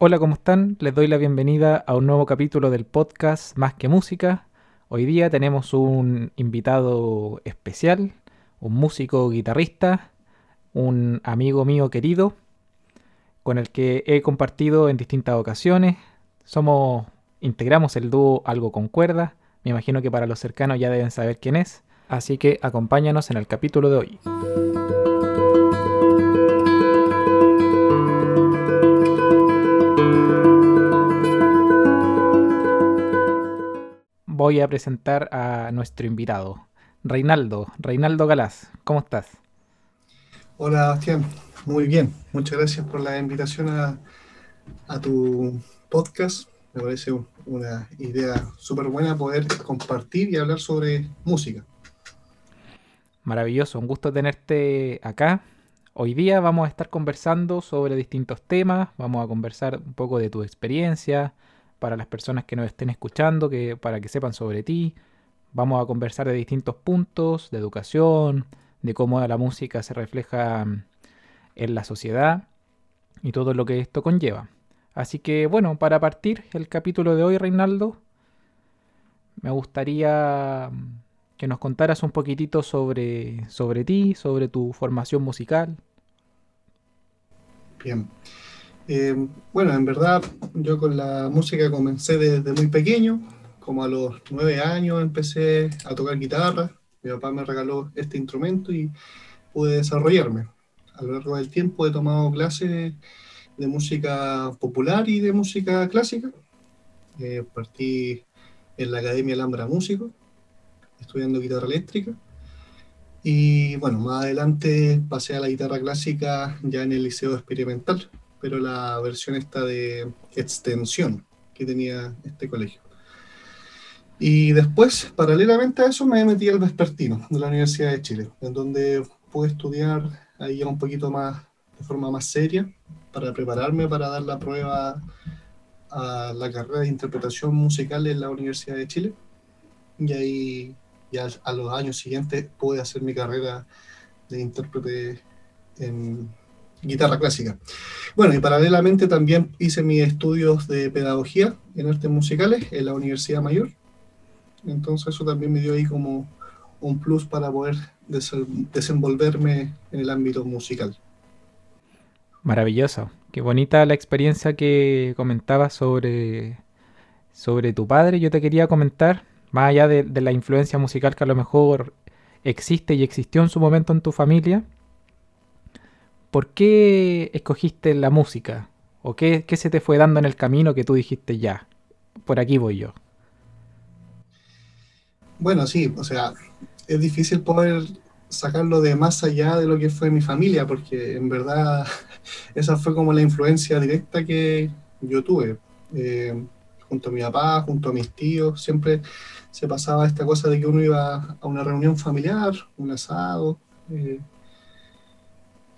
Hola, ¿cómo están? Les doy la bienvenida a un nuevo capítulo del podcast Más que Música. Hoy día tenemos un invitado especial, un músico guitarrista, un amigo mío querido, con el que he compartido en distintas ocasiones. Somos, integramos el dúo Algo con Cuerda. Me imagino que para los cercanos ya deben saber quién es. Así que acompáñanos en el capítulo de hoy. Voy a presentar a nuestro invitado, Reinaldo, Reinaldo Galás. ¿Cómo estás? Hola, Bastián. Muy bien. Muchas gracias por la invitación a, a tu podcast. Me parece una idea súper buena poder compartir y hablar sobre música. Maravilloso, un gusto tenerte acá. Hoy día vamos a estar conversando sobre distintos temas, vamos a conversar un poco de tu experiencia, para las personas que nos estén escuchando, que, para que sepan sobre ti. Vamos a conversar de distintos puntos, de educación, de cómo la música se refleja mm, en la sociedad y todo lo que esto conlleva. Así que bueno, para partir el capítulo de hoy, Reinaldo, me gustaría mm, que nos contaras un poquitito sobre, sobre ti, sobre tu formación musical. Bien. Eh, bueno, en verdad yo con la música comencé desde muy pequeño, como a los nueve años empecé a tocar guitarra, mi papá me regaló este instrumento y pude desarrollarme. A lo largo del tiempo he tomado clases de música popular y de música clásica. Eh, partí en la Academia Alhambra Músico, estudiando guitarra eléctrica. Y bueno, más adelante pasé a la guitarra clásica ya en el Liceo Experimental, pero la versión esta de extensión que tenía este colegio. Y después, paralelamente a eso, me metí al vespertino de la Universidad de Chile, en donde pude estudiar ahí un poquito más, de forma más seria, para prepararme para dar la prueba a la carrera de interpretación musical en la Universidad de Chile. Y ahí, ya a los años siguientes, pude hacer mi carrera de intérprete en guitarra clásica. Bueno, y paralelamente también hice mis estudios de pedagogía en artes musicales en la Universidad Mayor. Entonces eso también me dio ahí como un plus para poder desenvolverme en el ámbito musical. Maravilloso. Qué bonita la experiencia que comentabas sobre, sobre tu padre. Yo te quería comentar, más allá de, de la influencia musical que a lo mejor existe y existió en su momento en tu familia, ¿por qué escogiste la música? ¿O qué, se te fue dando en el camino que tú dijiste ya? Por aquí voy yo. Bueno, sí, o sea, es difícil poder sacarlo de más allá de lo que fue mi familia, porque en verdad esa fue como la influencia directa que yo tuve. Eh, junto a mi papá, junto a mis tíos, siempre se pasaba esta cosa de que uno iba a una reunión familiar, un asado, eh,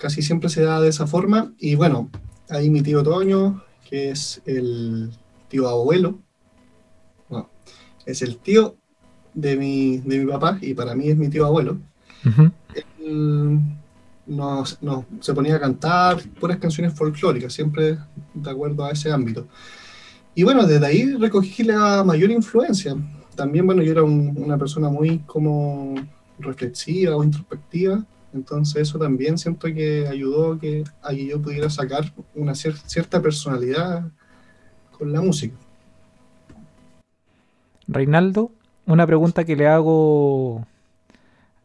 casi siempre se da de esa forma. Y bueno, ahí mi tío Toño, que es el tío abuelo, es el tío de mi, de mi papá y para mí es mi tío abuelo. Él nos, se ponía a cantar puras canciones folclóricas, siempre de acuerdo a ese ámbito. Y bueno, desde ahí recogí la mayor influencia. También, bueno, yo era una persona muy como reflexiva o introspectiva, entonces eso también siento que ayudó que, a que yo pudiera sacar una cierta personalidad con la música. Reinaldo, una pregunta que le hago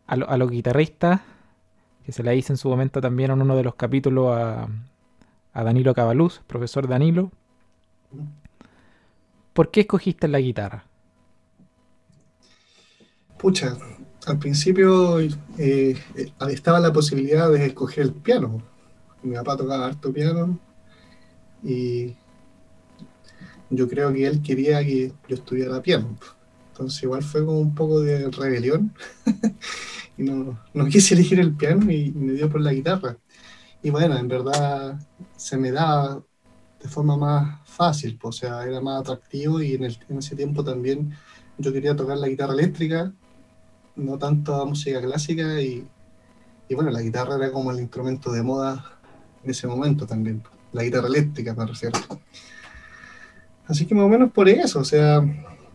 a, los guitarristas, que se la hice en su momento también en uno de los capítulos a, a Danilo Cabaluz, profesor Danilo. ¿Por qué escogiste la guitarra? Pucha, al principio eh, estaba la posibilidad de escoger el piano. Mi papá tocaba harto piano y yo creo que él quería que yo estudiara piano. Entonces igual fue como un poco de rebelión y no, quise elegir el piano y me dio por la guitarra. Y bueno, en verdad se me daba de forma más fácil, pues, o sea, era más atractivo y en ese tiempo también yo quería tocar la guitarra eléctrica no tanto música clásica y, bueno, la guitarra era como el instrumento de moda en ese momento también. la guitarra eléctrica, me refiero. Así que más o menos por eso, o sea,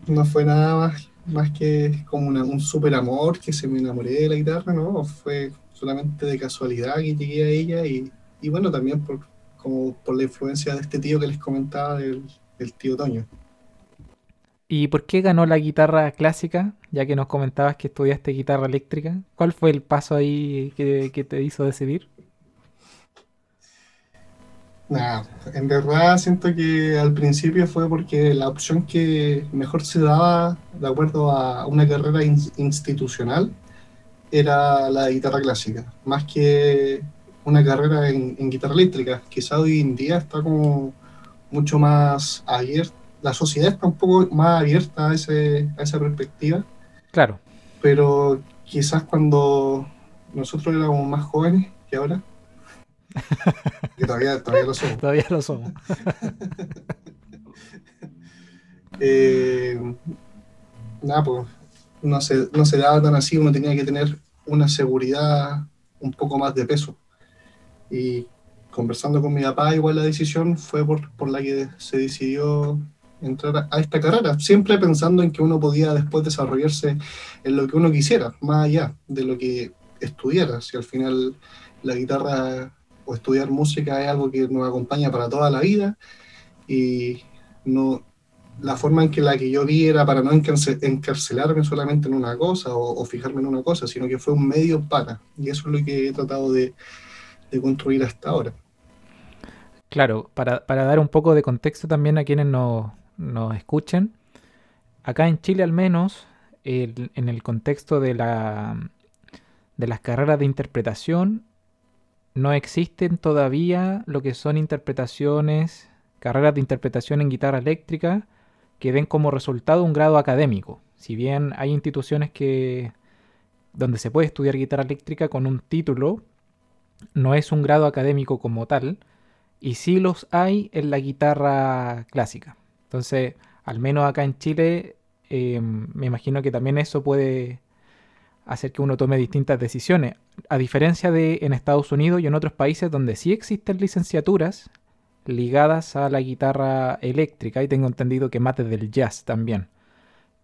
no fue nada más, más que como un súper amor que se me enamoré de la guitarra, ¿no? Fue solamente de casualidad que llegué a ella y, y bueno, también por, como por la influencia de este tío que les comentaba, del, tío Toño. ¿Y por qué ganó la guitarra clásica? Ya que nos comentabas que estudiaste guitarra eléctrica. ¿Cuál fue el paso ahí que, te hizo decidir? Nada, en verdad siento que al principio fue porque la opción que mejor se daba de acuerdo a una carrera institucional era la guitarra clásica, más que una carrera en, guitarra eléctrica. Quizá hoy en día está como mucho más abierta, la sociedad está un poco más abierta a, ese, a esa perspectiva. Claro. Pero quizás cuando nosotros éramos más jóvenes que ahora, que todavía, todavía lo somos. todavía lo somos. Eh, nada, pues no se, no se daba tan así, uno tenía que tener una seguridad un poco más de peso. Y conversando con mi papá, igual la decisión fue por, por la que se decidió entrar a, esta carrera, siempre pensando en que uno podía después desarrollarse en lo que uno quisiera, más allá de lo que estudiara. Si al final la guitarra o estudiar música es algo que nos acompaña para toda la vida y no la forma en que la que yo vi era para no encarcelarme solamente en una cosa o, fijarme en una cosa, sino que fue un medio para. Y eso es lo que he tratado de, construir hasta ahora. Claro, para, dar un poco de contexto también a quienes nos, nos escuchen, acá en Chile al menos, en el contexto de, la, de las carreras de interpretación, no existen todavía lo que son interpretaciones, carreras de interpretación en guitarra eléctrica que den como resultado un grado académico. Si bien hay instituciones que donde se puede estudiar guitarra eléctrica con un título, no es un grado académico como tal, y sí los hay en la guitarra clásica. Entonces, al menos acá en Chile, em, me imagino que también eso puede hacer que uno tome distintas decisiones. A diferencia de en Estados Unidos y en otros países donde sí existen licenciaturas ligadas a la guitarra eléctrica y tengo entendido que más desde el jazz también.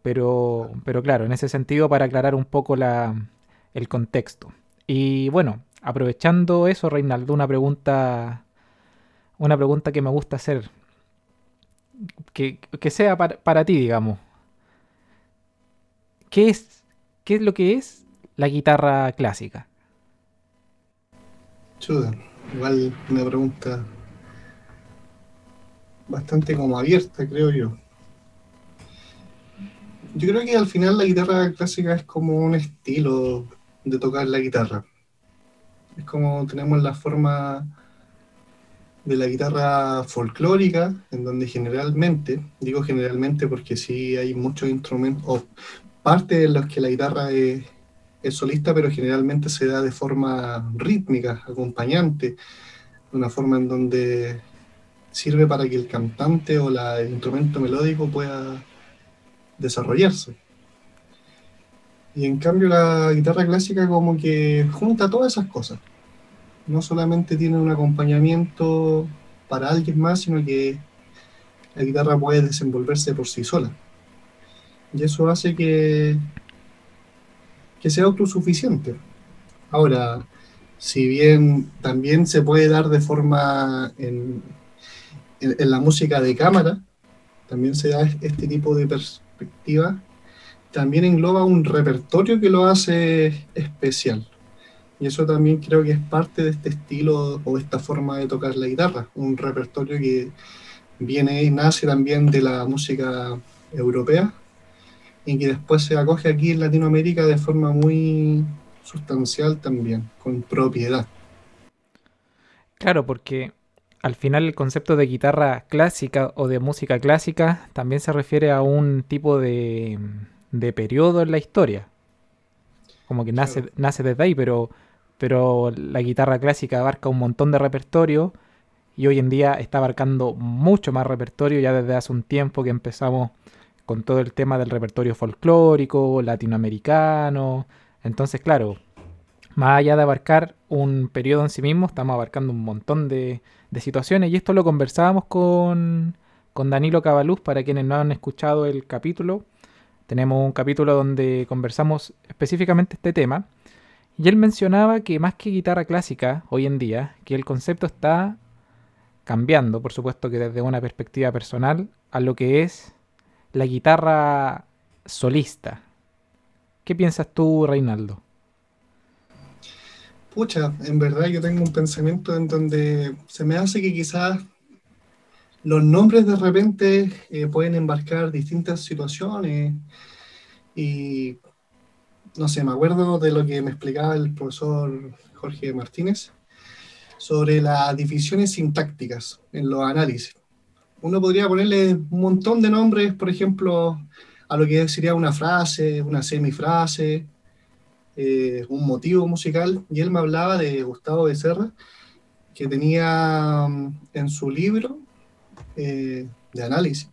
Pero, pero claro, en ese sentido para aclarar un poco la, el contexto. Y bueno, aprovechando eso, Reinaldo, una pregunta, una pregunta que me gusta hacer, que, que sea para, para ti, digamos. ¿Qué es ¿Qué es lo que es la guitarra clásica? Chuda, igual una pregunta bastante como abierta, creo yo. Yo creo que al final la guitarra clásica es como un estilo de tocar la guitarra. Es como tenemos la forma de la guitarra folclórica, en donde generalmente, digo generalmente porque sí hay muchos instrumentos, parte en los que la guitarra es, solista, pero generalmente se da de forma rítmica, acompañante, una forma en donde sirve para que el cantante o la, el instrumento melódico pueda desarrollarse. Y en cambio la guitarra clásica como que junta todas esas cosas. No solamente tiene un acompañamiento para alguien más, sino que la guitarra puede desenvolverse por sí sola. Y eso hace que, que sea autosuficiente. Ahora, si bien también se puede dar de forma en, en, la música de cámara, también se da este tipo de perspectiva, también engloba un repertorio que lo hace especial. Y eso también creo que es parte de este estilo o esta forma de tocar la guitarra, un repertorio que viene y nace también de la música europea, y que después se acoge aquí en Latinoamérica de forma muy sustancial también, con propiedad. Claro, porque al final el concepto de guitarra clásica o de música clásica también se refiere a un tipo de, de periodo en la historia. Como que nace, nace desde ahí, pero, pero la guitarra clásica abarca un montón de repertorio y hoy en día está abarcando mucho más repertorio ya desde hace un tiempo que empezamos con todo el tema del repertorio folclórico, latinoamericano. Entonces, claro, más allá de abarcar un periodo en sí mismo, estamos abarcando un montón de, de situaciones y esto lo conversábamos con, con Danilo Cabaluz, para quienes no han escuchado el capítulo. Tenemos un capítulo donde conversamos específicamente este tema. Y él mencionaba que más que guitarra clásica hoy en día, que el concepto está cambiando, por supuesto que desde una perspectiva personal, a lo que es la guitarra solista. ¿Qué piensas tú, Reinaldo? Pucha, en verdad yo tengo un pensamiento en donde se me hace que quizás los nombres de repente eh, pueden embarcar distintas situaciones y no sé, me acuerdo de lo que me explicaba el profesor Jorge Martínez sobre las divisiones sintácticas en los análisis. Uno podría ponerle un montón de nombres, por ejemplo, a lo que sería una frase, una semifrase, eh, un motivo musical, y él me hablaba de Gustavo Becerra, que tenía mm, en su libro eh, de análisis,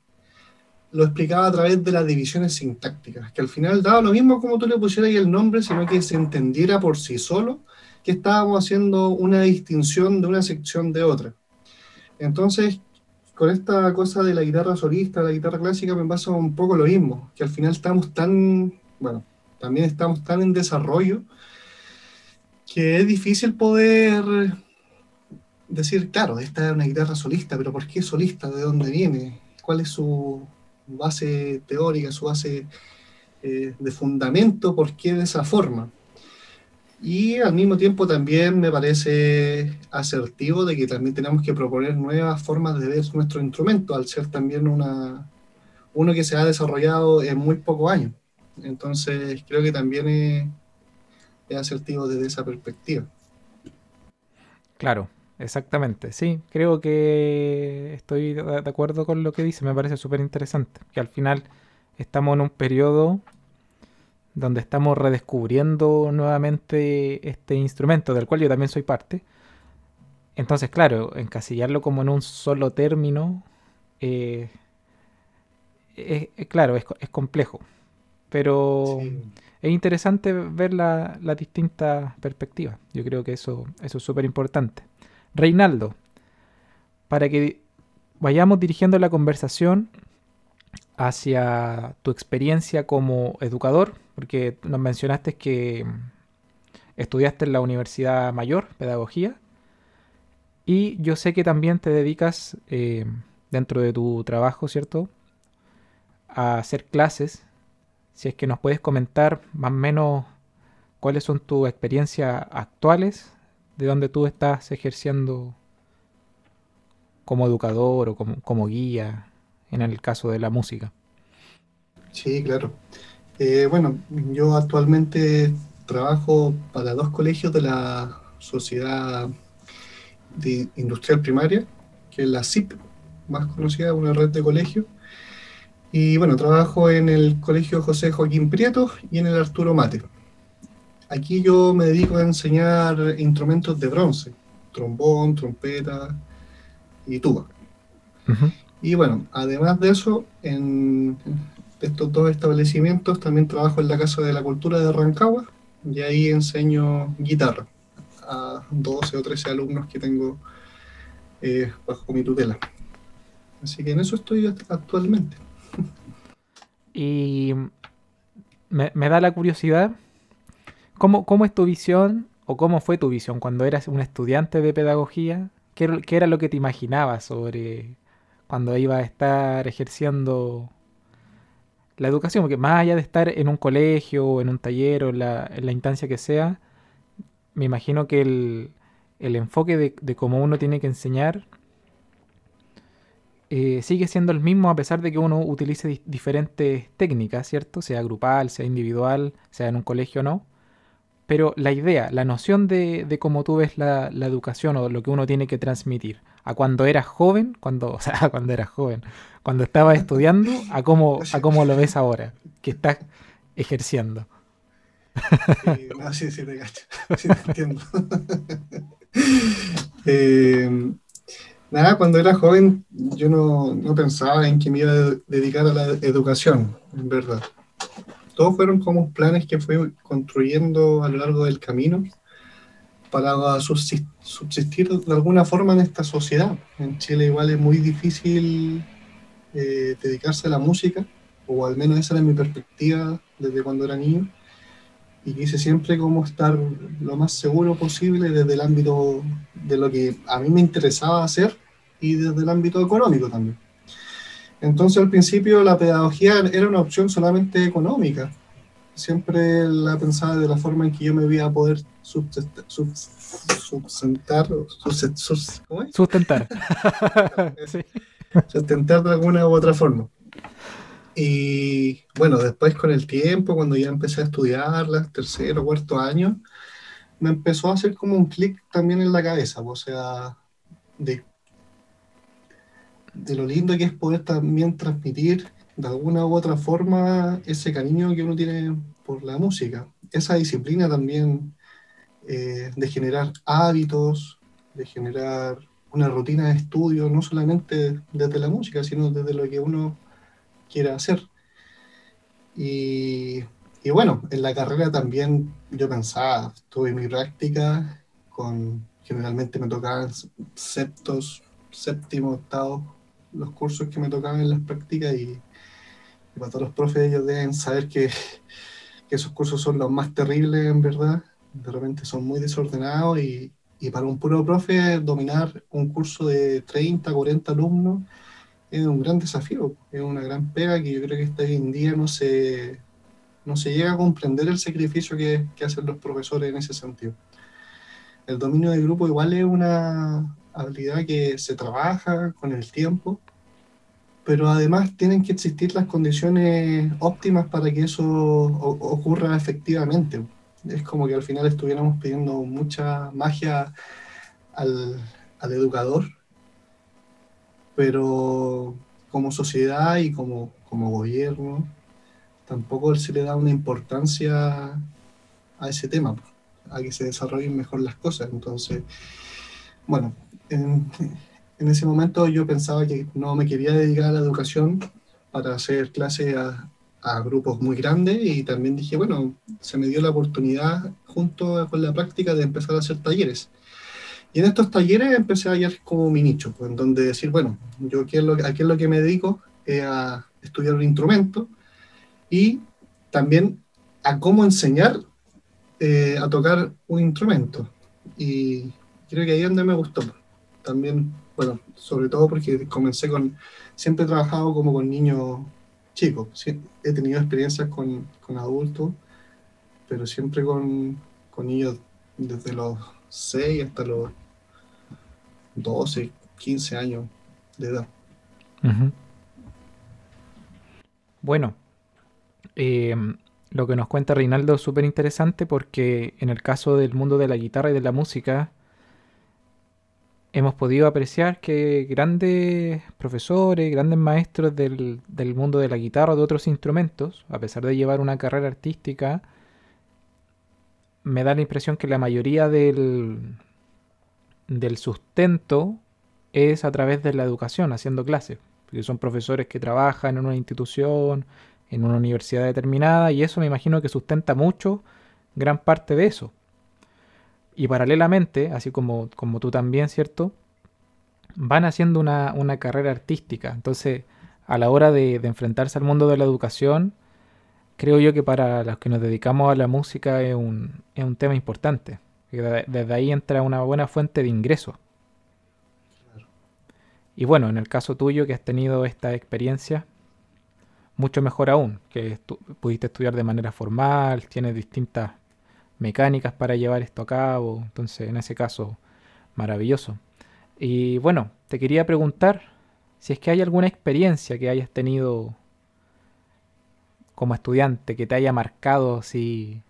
lo explicaba a través de las divisiones sintácticas, que al final daba lo mismo como tú le pusieras ahí el nombre, sino que se entendiera por sí solo que estábamos haciendo una distinción de una sección de otra. Entonces, con esta cosa de la guitarra solista, la guitarra clásica, me pasa un poco lo mismo, que al final estamos tan, bueno, también estamos tan en desarrollo que es difícil poder decir, claro, esta es una guitarra solista, pero ¿por qué solista? ¿De dónde viene? ¿Cuál es su base teórica, su base eh, de fundamento? ¿Por qué de esa forma? Y al mismo tiempo también me parece asertivo de que también tenemos que proponer nuevas formas de ver nuestro instrumento, al ser también una, uno que se ha desarrollado en muy pocos años. Entonces creo que también es, es asertivo desde esa perspectiva. Claro, Exactamente, sí, creo que estoy de acuerdo con lo que dice, me parece súper interesante, que al final estamos en un periodo donde estamos redescubriendo nuevamente este instrumento, del cual yo también soy parte. Entonces, claro, encasillarlo como en un solo término, eh, es, claro, es, complejo, pero es interesante ver las la distintas perspectivas. Yo creo que eso, eso es súper importante. Reinaldo, para que vayamos dirigiendo la conversación hacia tu experiencia como educador, porque nos mencionaste que estudiaste en la Universidad Mayor, Pedagogía, y yo sé que también te dedicas eh, dentro de tu trabajo, ¿cierto? A hacer clases. Si es que nos puedes comentar más o menos cuáles son tus experiencias actuales de donde tú estás ejerciendo como educador o como, guía en el caso de la música. Sí, claro. Eh, bueno, yo actualmente trabajo para dos colegios de la Sociedad de Industrial Primaria, que es la CIP, más conocida, una red de colegios. Y bueno, trabajo en el Colegio José Joaquín Prieto y en el Arturo Mate. Aquí yo me dedico a enseñar instrumentos de bronce, trombón, trompeta y tuba. Y bueno, además de eso, en estos dos establecimientos también trabajo en la Casa de la Cultura de Rancagua y ahí enseño guitarra a 12 o 13 alumnos que tengo eh, bajo mi tutela. Así que en eso estoy actualmente. Y me da la curiosidad, ¿Cómo, ¿Cómo, es tu visión o cómo fue tu visión cuando eras un estudiante de pedagogía? ¿Qué, era lo que te imaginabas sobre cuando ibas a estar ejerciendo la educación? Porque más allá de estar en un colegio o en un taller o en la, instancia que sea, me imagino que el, enfoque de, de, cómo uno tiene que enseñar eh, sigue siendo el mismo a pesar de que uno utilice diferentes técnicas, ¿cierto? Sea grupal, sea individual, sea en un colegio o no pero la idea, la noción de, de cómo tú ves la, educación o lo que uno tiene que transmitir a cuando eras joven, cuando, o sea, cuando eras joven, cuando estabas estudiando, a cómo, a cómo lo ves ahora, que estás ejerciendo. Sí, sí, te cacho, sí te entiendo. Eh, nada, cuando era joven yo no, no pensaba en que me iba a dedicar a la educación, en verdad todos fueron como planes que fui construyendo a lo largo del camino. para subsistir de alguna forma en esta sociedad. En Chile igual es muy difícil eh, dedicarse a la música, o al menos esa era mi perspectiva desde cuando era niño, y quise siempre como estar lo más seguro posible desde el ámbito de lo que a mí me interesaba hacer y desde el ámbito económico también. Entonces al principio la pedagogía era una opción solamente económica, siempre la pensaba de la forma en que yo me iba a poder sustentar, sustentar, sustentar. sustentar de alguna u otra forma. Y bueno, después con el tiempo, cuando ya empecé a estudiarla, tercero, cuarto año, me empezó a hacer como un clic también en la cabeza, o sea, de, de lo lindo que es poder también transmitir de alguna u otra forma ese cariño que uno tiene por la música. Esa disciplina también eh, de generar hábitos, de generar una rutina de estudio, no solamente desde la música, sino desde lo que uno quiera hacer. Y, y bueno, en la carrera también yo pensaba, tuve mi práctica con, generalmente me tocaban septos, séptimo, octavo, los cursos que me tocaban en las prácticas y y para todos los profes ellos deben saber que, que, esos cursos son los más terribles en verdad, de repente son muy desordenados y, y para un puro profe dominar un curso de 30, 40 alumnos es un gran desafío, es una gran pega que yo creo que hasta hoy en día no se, no se llega a comprender el sacrificio que, que hacen los profesores en ese sentido. El dominio de grupo igual es una habilidad que se trabaja con el tiempo, pero además tienen que existir las condiciones óptimas para que eso ocurra efectivamente. Es como que al final estuviéramos pidiendo mucha magia al, al educador, pero como sociedad y como, como gobierno tampoco se le da una importancia a ese tema, a que se desarrollen mejor las cosas. Entonces, bueno, en, en ese momento yo pensaba que no me quería dedicar a la educación para hacer clases a, grupos muy grandes y también dije, bueno, se me dio la oportunidad junto con la práctica de empezar a hacer talleres. Y en estos talleres empecé a hallar como mi nicho, pues, en donde decir, bueno, yo aquí es lo, es lo que me dedico, a estudiar un instrumento y también a cómo enseñar eh, a tocar un instrumento. Y creo que ahí es donde me gustó. También bueno, sobre todo porque comencé con, siempre he trabajado como con niños chicos, he tenido experiencias con, con adultos, pero siempre con, con, niños desde los 6 hasta los 12, 15 años de edad. Bueno, eh, lo que nos cuenta Reinaldo es súper interesante porque en el caso del mundo de la guitarra y de la música, hemos podido apreciar que grandes profesores, grandes maestros del, mundo de la guitarra o de otros instrumentos, a pesar de llevar una carrera artística, me da la impresión que la mayoría del, del sustento es a través de la educación, haciendo clases. Porque son profesores que trabajan en una institución, en una universidad determinada, y eso me imagino que sustenta mucho gran parte de eso. Y paralelamente, así como, como tú también, ¿cierto? Van haciendo una, carrera artística. Entonces, a la hora de, enfrentarse al mundo de la educación, creo yo que para los que nos dedicamos a la música es un, es un tema importante. Desde ahí entra una buena fuente de ingresos. Y bueno, en el caso tuyo que has tenido esta experiencia, mucho mejor aún, que pudiste estudiar de manera formal, tienes distintas mecánicas para llevar esto a cabo. Entonces, en ese caso, maravilloso. Y bueno, te quería preguntar si es que hay alguna experiencia que hayas tenido como estudiante que te haya marcado así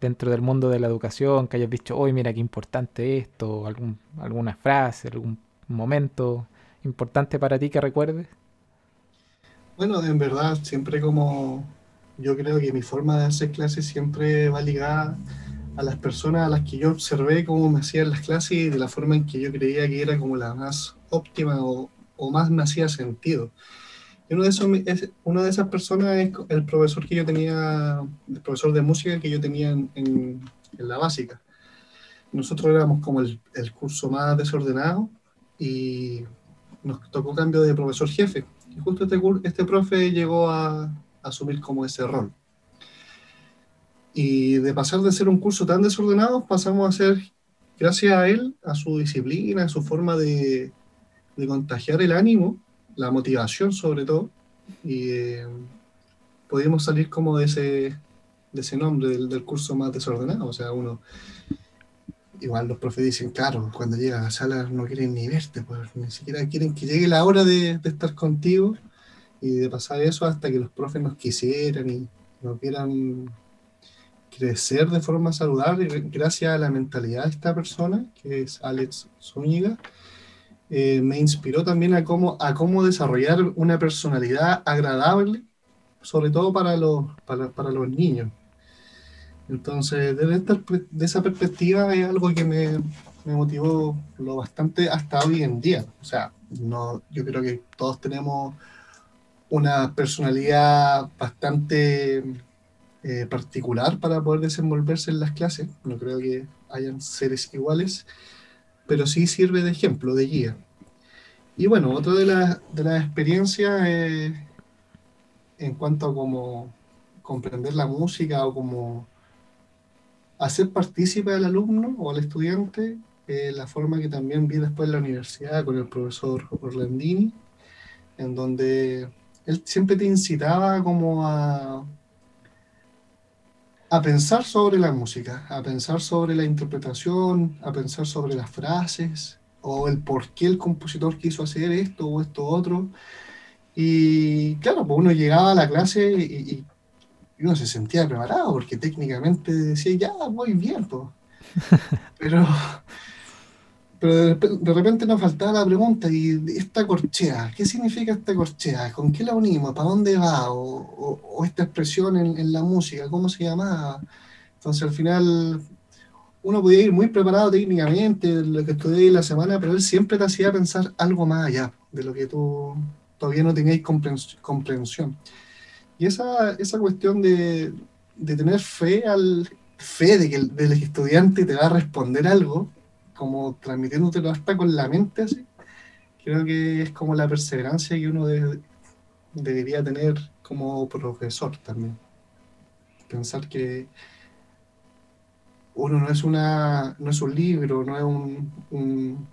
dentro del mundo de la educación, que hayas dicho, hoy mira qué importante esto, algún, alguna frase, algún momento importante para ti que recuerdes. Bueno, en verdad, siempre como yo creo que mi forma de hacer clases siempre va ligada a las personas a las que yo observé cómo me hacían las clases y de la forma en que yo creía que era como la más óptima o, más me hacía sentido. Y uno de, esos, es, una de esas personas es el profesor que yo tenía, el profesor de música que yo tenía en, en, la básica. nosotros éramos como el, el curso más desordenado y nos tocó cambio de profesor jefe. Y justo este, este profe llegó a, asumir como ese rol. Y de pasar de ser un curso tan desordenado, pasamos a ser, gracias a él, a su disciplina, a su forma de, de contagiar el ánimo, la motivación sobre todo, y eh, pudimos salir como de ese, de ese nombre del, curso más desordenado. O sea, uno, igual los profes dicen, claro, cuando llega a la sala no quieren ni verte, pues ni siquiera quieren que llegue la hora de estar contigo y de pasar eso hasta que los profes nos quisieran y nos quieran crecer de forma saludable gracias a la mentalidad de esta persona, que es Alex Zúñiga, eh, me inspiró también a cómo, a cómo desarrollar una personalidad agradable, sobre todo para los, para, para los niños. Entonces, desde esta, de esa perspectiva es algo que me, me, motivó lo bastante hasta hoy en día. O sea, no, yo creo que todos tenemos una personalidad bastante eh, particular para poder desenvolverse en las clases. No creo que hayan seres iguales, pero sí sirve de ejemplo, de guía. Y bueno, otra de las de la experiencias eh, en cuanto a cómo comprender la música o como hacer partícipe al alumno o al estudiante, eh, la forma que también vi después en la universidad con el profesor Orlandini, en donde él siempre te incitaba como a, a pensar sobre la música, a pensar sobre la interpretación, a pensar sobre las frases o el por qué el compositor quiso hacer esto o esto otro. Y claro, pues uno llegaba a la clase y, y uno se sentía preparado porque técnicamente decía, ya, voy bien, pues. Pero pero de, repente nos faltaba la pregunta, ¿y esta corchea? ¿Qué significa esta corchea? ¿Con qué la unimos? ¿Para dónde va? ¿O, esta expresión en, la música? ¿Cómo se llamaba? Entonces al final uno podía ir muy preparado técnicamente, lo que estudié la semana, pero él siempre te hacía pensar algo más allá de lo que tú todavía no tenías comprensión. Y esa, esa cuestión de, de tener fe, al, fe de que el, del estudiante te va a responder algo, como transmitiéndotelo hasta con la mente así, creo que es como la perseverancia que uno debería tener como profesor también. Pensar que uno no es una no es un libro, no es un,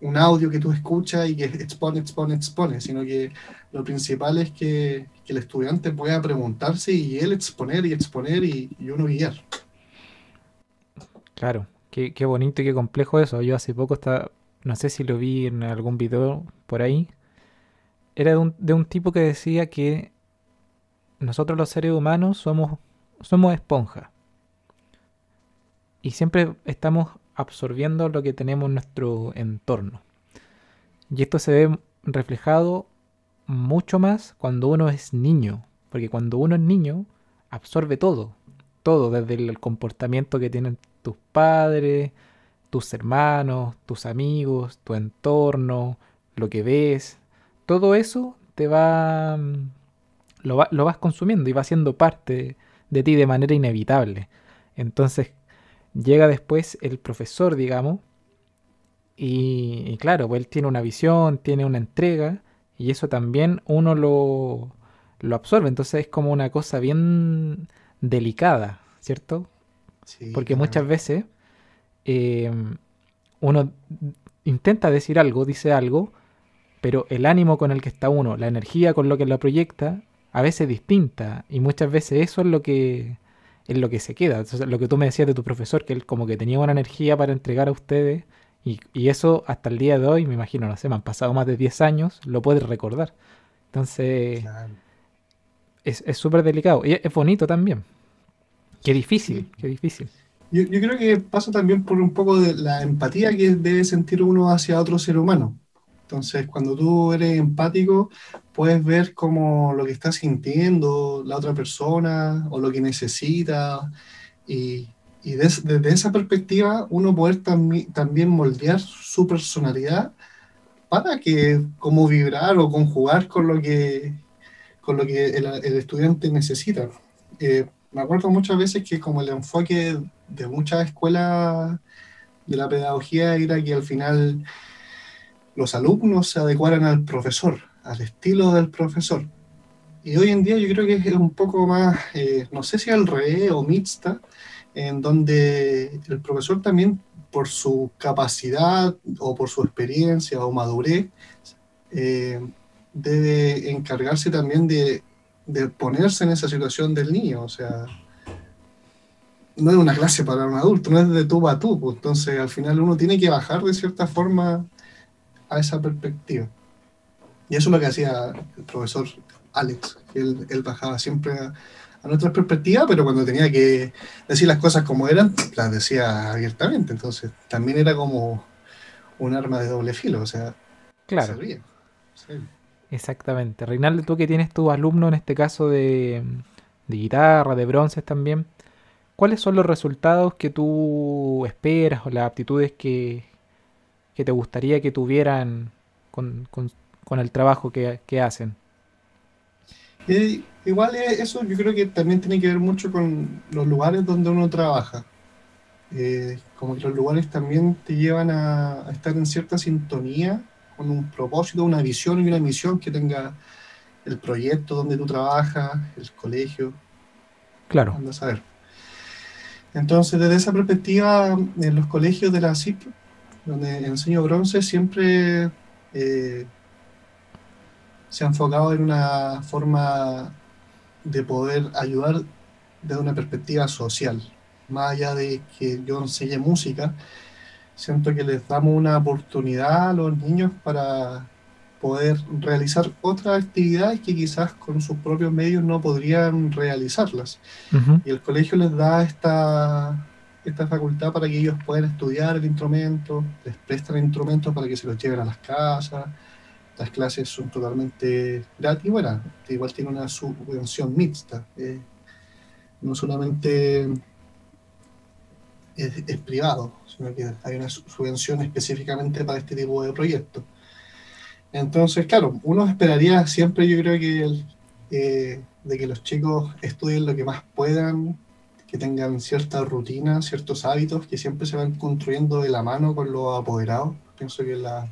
un, audio que tú escuchas y que expone, expone, expone, sino que lo principal es que, que el estudiante pueda preguntarse y él exponer y exponer y, y uno guiar. Claro, Qué, qué, bonito y qué complejo eso. Yo hace poco estaba, no sé si lo vi en algún video por ahí. Era de un, de un tipo que decía que nosotros los seres humanos somos, somos esponjas. Y siempre estamos absorbiendo lo que tenemos en nuestro entorno. Y esto se ve reflejado mucho más cuando uno es niño. Porque cuando uno es niño, absorbe todo. Todo, desde el comportamiento que tienen tus padres, tus hermanos, tus amigos, tu entorno, lo que ves, todo eso te va mm, lo, lo vas consumiendo y va siendo parte de ti de manera inevitable. Entonces llega después el profesor, digamos, y, y, claro, pues él tiene una visión, tiene una entrega, y eso también uno lo, lo absorbe. Entonces es como una cosa bien delicada, ¿cierto? Porque muchas veces eh, uno intenta decir algo, dice algo, pero el ánimo con el que está uno, la energía con lo que lo proyecta, a veces es distinta. Y muchas veces eso es lo que es lo que se queda. Entonces, lo que tú me decías de tu profesor, que él como que tenía una energía para entregar a ustedes, y, y eso hasta el día de hoy, me imagino, no sé, me han pasado más de 10 años, lo puedes recordar. Entonces, claro. Es súper delicado. Y es bonito también. Qué difícil, qué difícil. Yo, yo, creo que pasa también por un poco de la empatía que debe sentir uno hacia otro ser humano. Entonces, cuando tú eres empático, puedes ver como lo que está sintiendo la otra persona o lo que necesita. Y, y des, desde esa perspectiva, uno poder tam también moldear su personalidad para que, como vibrar o conjugar con lo que, con lo que el, el estudiante necesita. Eh, me acuerdo muchas veces que como el enfoque de muchas escuelas de la pedagogía era que al final los alumnos se adecuaran al profesor, al estilo del profesor. Y hoy en día yo creo que es un poco más, eh, no sé si al revés o mixta, en donde el profesor también por su capacidad o por su experiencia o madurez, eh, debe encargarse también de, de, ponerse en esa situación del niño. O sea, no es una clase para un adulto, no es de tú a tú. Pues, entonces, al final uno tiene que bajar de cierta forma a esa perspectiva. Y eso es lo que hacía el profesor Alex, él, él bajaba siempre a, a nuestra perspectiva, pero cuando tenía que decir las cosas como eran, las decía abiertamente. Entonces, también era como un arma de doble filo, o sea, claro. Exactamente. Reinaldo, tú que tienes tu alumno en este caso de, de guitarra, de bronces también, ¿cuáles son los resultados que tú esperas o las aptitudes que, que te gustaría que tuvieran con, con, el trabajo que, que hacen? Y igual eso yo creo que también tiene que ver mucho con los lugares donde uno trabaja. Eh, como que los lugares también te llevan a, estar en cierta sintonía con un propósito, una visión y una misión que tenga el proyecto donde tú trabajas, el colegio. Claro. Anda a saber. Entonces, desde esa perspectiva, en los colegios de la CIP, donde enseño bronce, siempre eh, se ha enfocado en una forma de poder ayudar desde una perspectiva social. Más allá de que yo enseñe música, siento que les damos una oportunidad a los niños para poder realizar otras actividades que quizás con sus propios medios no podrían realizarlas. Y el colegio les da esta, esta facultad para que ellos puedan estudiar el instrumento, les prestan instrumentos para que se los lleven a las casas, las clases son totalmente gratis. Bueno, igual tiene una subvención mixta. Eh, no solamente es, privado, sino que hay una subvención específicamente para este tipo de proyectos. Entonces, claro, uno esperaría siempre, yo creo que eh, de que los chicos estudien lo que más puedan, que tengan cierta rutina, ciertos hábitos que siempre se van construyendo de la mano con los apoderados. Pienso que la,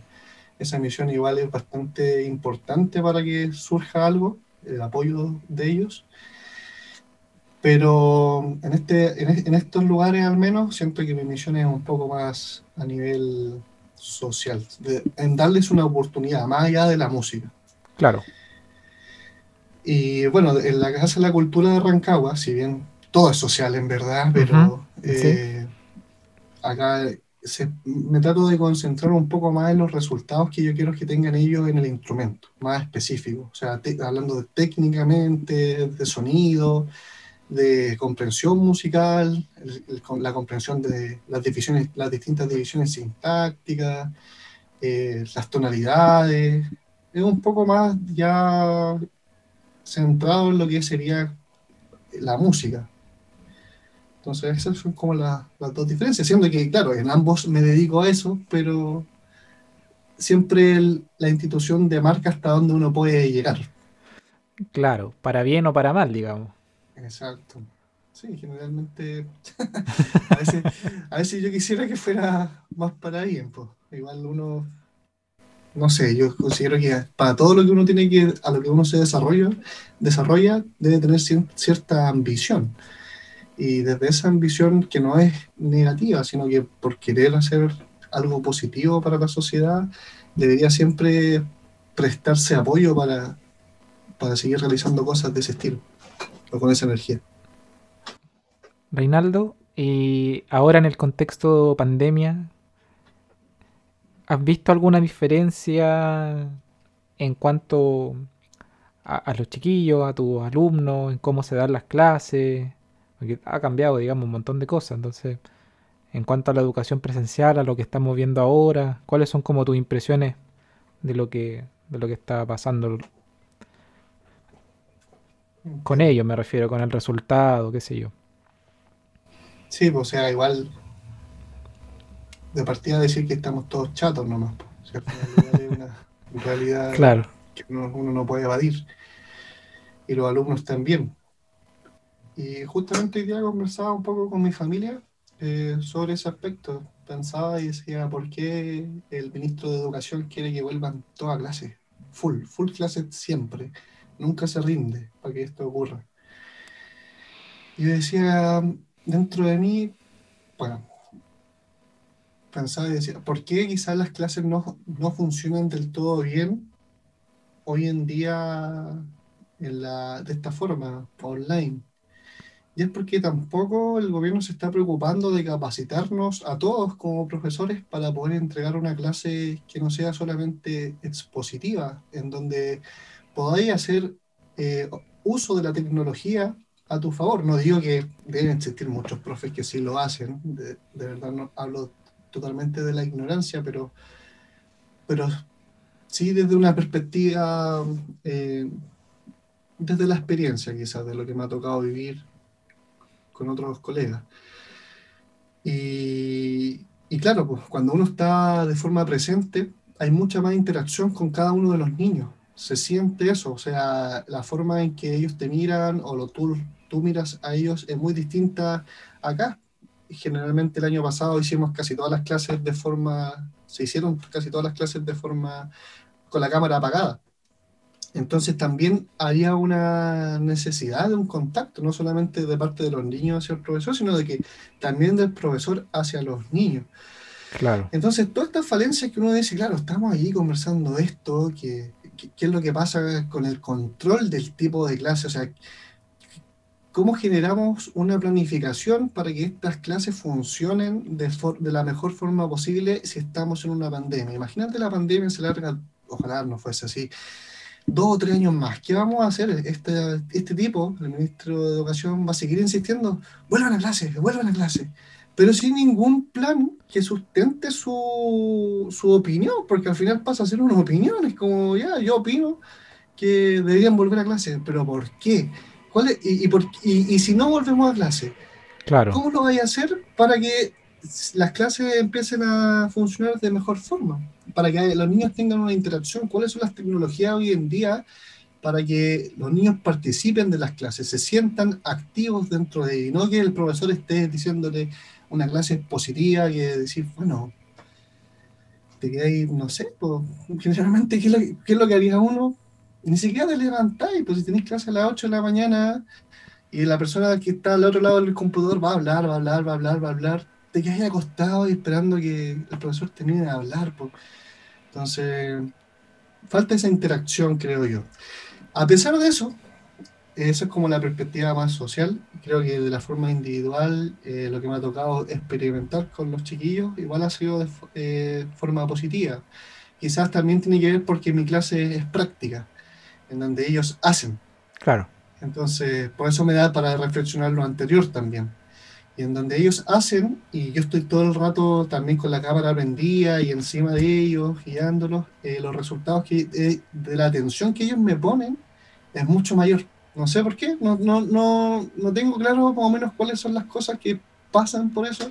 esa misión igual es bastante importante para que surja algo, el apoyo de ellos. Pero en, este, en, estos lugares al menos siento que mi misión es un poco más a nivel social, en darles una oportunidad, más allá de la música. Claro. Y bueno, en la Casa de la Cultura de Rancagua, si bien todo es social en verdad, pero eh, acá me trato de concentrar un poco más en los resultados que yo quiero que tengan ellos en el instrumento, más específico. O sea, hablando de técnicamente, de sonido, de comprensión musical, con la comprensión de las, divisiones, las distintas divisiones sintácticas, eh, las tonalidades. Es un poco más ya centrado en lo que sería la música. Entonces, esas son como las dos diferencias, siendo que, claro, en ambos me dedico a eso, pero siempre la institución de marca hasta donde uno puede llegar. Claro, para bien o para mal, digamos. Exacto. Sí, generalmente a, veces, yo quisiera que fuera más para bien, pues. Igual uno, no sé, yo considero que para todo lo que uno tiene que, a lo que uno se desarrolla, desarrolla debe tener cierta ambición y desde esa ambición que no es negativa, sino que por querer hacer algo positivo para la sociedad, debería siempre prestarse apoyo para, para seguir realizando cosas de ese estilo con esa energía. Reinaldo, y ahora en el contexto pandemia, ¿has visto alguna diferencia en cuanto a, a los chiquillos, a tus alumnos, en cómo se dan las clases? Porque ha cambiado, digamos, un montón de cosas. Entonces, en cuanto a la educación presencial, a lo que estamos viendo ahora, ¿cuáles son como tus impresiones de lo que, de lo que está pasando con ello? Me refiero, con el resultado, qué sé yo. Sí, pues, o sea, igual de partida decir que estamos todos chatos nomás. O sea, es una realidad claro. que uno, uno no puede evadir. Y los alumnos también. Y justamente hoy día conversaba un poco con mi familia eh, sobre ese aspecto, pensaba y decía, ¿por qué el ministro de Educación quiere que vuelvan todas clases? Full, full clases siempre. Nunca se rinde para que esto ocurra. Y decía, dentro de mí, bueno, pensaba y decía, ¿por qué quizás las clases no, no funcionan del todo bien hoy en día en la, de esta forma, online? Y es porque tampoco el gobierno se está preocupando de capacitarnos a todos como profesores para poder entregar una clase que no sea solamente expositiva, en donde podáis hacer eh, uso de la tecnología a tu favor. No digo que deben existir muchos profes que sí lo hacen, de, verdad no hablo totalmente de la ignorancia, pero, pero sí desde una perspectiva, eh, desde la experiencia quizás, de lo que me ha tocado vivir con otros colegas. Y, claro, pues cuando uno está de forma presente, hay mucha más interacción con cada uno de los niños. Se siente eso, o sea, la forma en que ellos te miran o lo tú, tú miras a ellos es muy distinta acá. Generalmente el año pasado hicimos casi todas las clases de forma, se hicieron casi todas las clases de forma con la cámara apagada. Entonces también había una necesidad de un contacto, no solamente de parte de los niños hacia el profesor, sino de que también del profesor hacia los niños. Claro. Entonces, todas estas falencias que uno dice, claro, estamos ahí conversando esto, ¿qué es lo que pasa con el control del tipo de clase? O sea, ¿cómo generamos una planificación para que estas clases funcionen de, la mejor forma posible si estamos en una pandemia? Imagínate la pandemia se larga, ojalá no fuese así, dos o tres años más. ¿Qué vamos a hacer? Este, este tipo, el ministro de Educación, va a seguir insistiendo, vuelvan a clase, vuelvan a clase, pero sin ningún plan que sustente su, su opinión, porque al final pasa a ser una opinión, es como, ya, yo opino que deberían volver a clase, pero ¿por qué? ¿Cuál y, y, por, y, y, si no volvemos a clase, claro. ¿cómo lo vais a hacer para que las clases empiecen a funcionar de mejor forma? para que los niños tengan una interacción, cuáles son las tecnologías hoy en día para que los niños participen de las clases, se sientan activos dentro de y no que el profesor esté diciéndole una clase positiva, que decir, bueno, te quedáis, no sé, pues, generalmente, ¿qué es, lo, que haría uno? Ni siquiera te levantáis, pues si tenéis clase a las 8 de la mañana y la persona que está al otro lado del computador va a hablar, va a hablar, va a hablar, va a hablar, te quedáis acostado y esperando que el profesor termine de hablar. Pues. Entonces, falta esa interacción, creo yo. A pesar de eso, esa es como la perspectiva más social. Creo que de la forma individual, eh, lo que me ha tocado experimentar con los chiquillos, igual ha sido de eh, forma positiva. Quizás también tiene que ver porque mi clase es práctica, en donde ellos hacen. Claro. Entonces, por eso me da para reflexionar lo anterior también y en donde ellos hacen, y yo estoy todo el rato también con la cámara prendida y encima de ellos, guiándolos, eh, los resultados que, eh, de la atención que ellos me ponen es mucho mayor. No sé por qué, no, no, no, no tengo claro más o menos cuáles son las cosas que pasan por eso,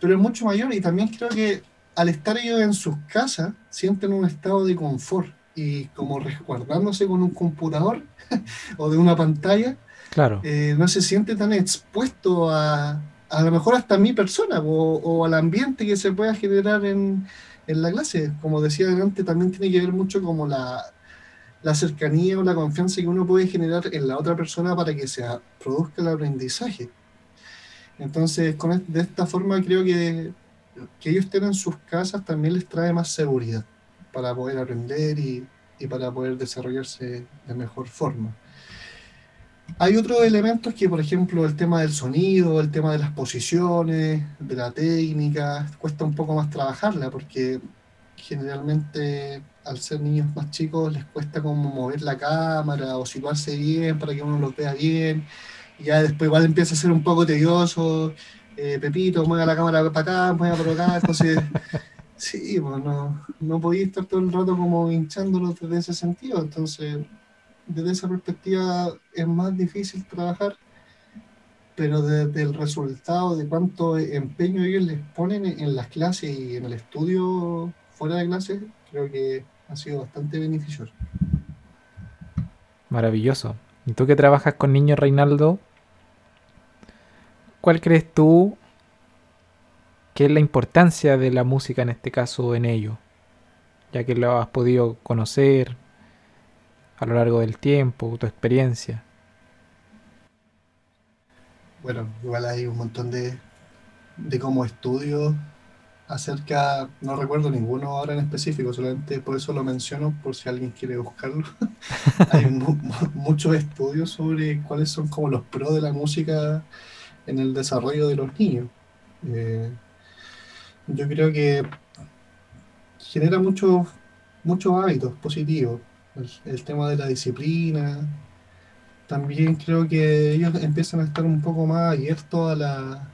pero es mucho mayor y también creo que al estar ellos en sus casas sienten un estado de confort y como resguardándose con un computador o de una pantalla, Claro. Eh, no se siente tan expuesto a, a lo mejor hasta a mi persona o, al ambiente que se pueda generar en, en, la clase. Como decía antes, también tiene que ver mucho como la, la, cercanía o la confianza que uno puede generar en la otra persona para que se produzca el aprendizaje. Entonces, con, de esta forma creo que que ellos tengan sus casas también les trae más seguridad para poder aprender y, y para poder desarrollarse de mejor forma. Hay otros elementos que, por ejemplo, el tema del sonido, el tema de las posiciones, de la técnica, cuesta un poco más trabajarla porque generalmente al ser niños más chicos les cuesta como mover la cámara o situarse bien para que uno los vea bien. Y ya después igual empieza a ser un poco tedioso. Eh, Pepito, mueva la cámara para acá, mueva para acá. Entonces, sí, pues no, no podía estar todo el rato como hinchándolo desde ese sentido. Entonces, desde esa perspectiva es más difícil trabajar, pero desde el resultado de cuánto empeño ellos les ponen en las clases y en el estudio fuera de clases, creo que ha sido bastante beneficioso. Maravilloso. ¿Y tú que trabajas con niños, Reinaldo? ¿Cuál crees tú ¿Qué es la importancia de la música en este caso en ello? Ya que lo has podido conocer a lo largo del tiempo, tu experiencia. Bueno, igual hay un montón de, de como estudios acerca, no recuerdo ninguno ahora en específico, solamente por eso lo menciono, por si alguien quiere buscarlo. Hay muchos estudios sobre cuáles son como los pros de la música en el desarrollo de los niños. Eh, yo creo que genera muchos muchos hábitos positivos. el, tema de la disciplina. También creo que ellos empiezan a estar un poco más abiertos a la,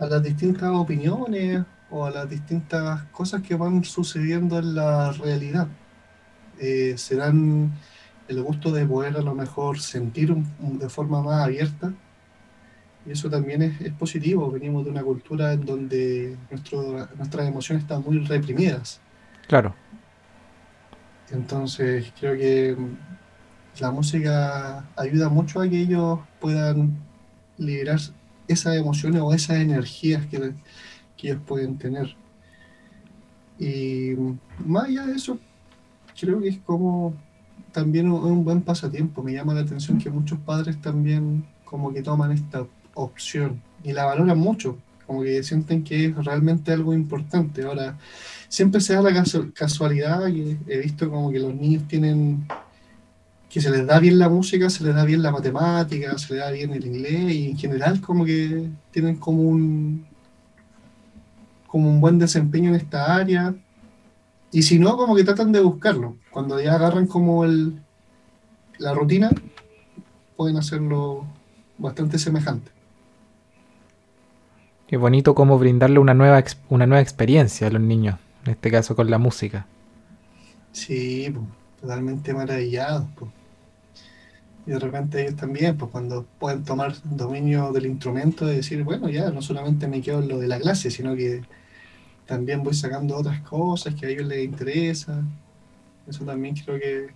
a las distintas opiniones o a las distintas cosas que van sucediendo en la realidad. Eh, se dan el gusto de poder a lo mejor sentir de forma más abierta. Y eso también es, positivo. Venimos de una cultura en donde nuestro, nuestras emociones están muy reprimidas. Claro. Entonces creo que la música ayuda mucho a que ellos puedan liberar esas emociones o esas energías que, ellos pueden tener. Y más allá de eso, creo que es como también un buen pasatiempo. Me llama la atención que muchos padres también como que toman esta opción y la valoran mucho, como que sienten que es realmente algo importante. Ahora, siempre se da la casualidad y he visto como que los niños tienen que se les da bien la música, se les da bien la matemática, se les da bien el inglés y en general como que tienen como un como un buen desempeño en esta área. Y si no como que tratan de buscarlo. Cuando ya agarran como el la rutina pueden hacerlo bastante semejante. Qué bonito como brindarle una nueva una nueva experiencia a los niños en este caso con la música. Sí totalmente maravillados y de repente ellos también, pues cuando pueden tomar dominio del instrumento, de decir, bueno, ya no solamente me quedo en lo de la clase, sino que también voy sacando otras cosas que a ellos les interesa. Eso también creo que,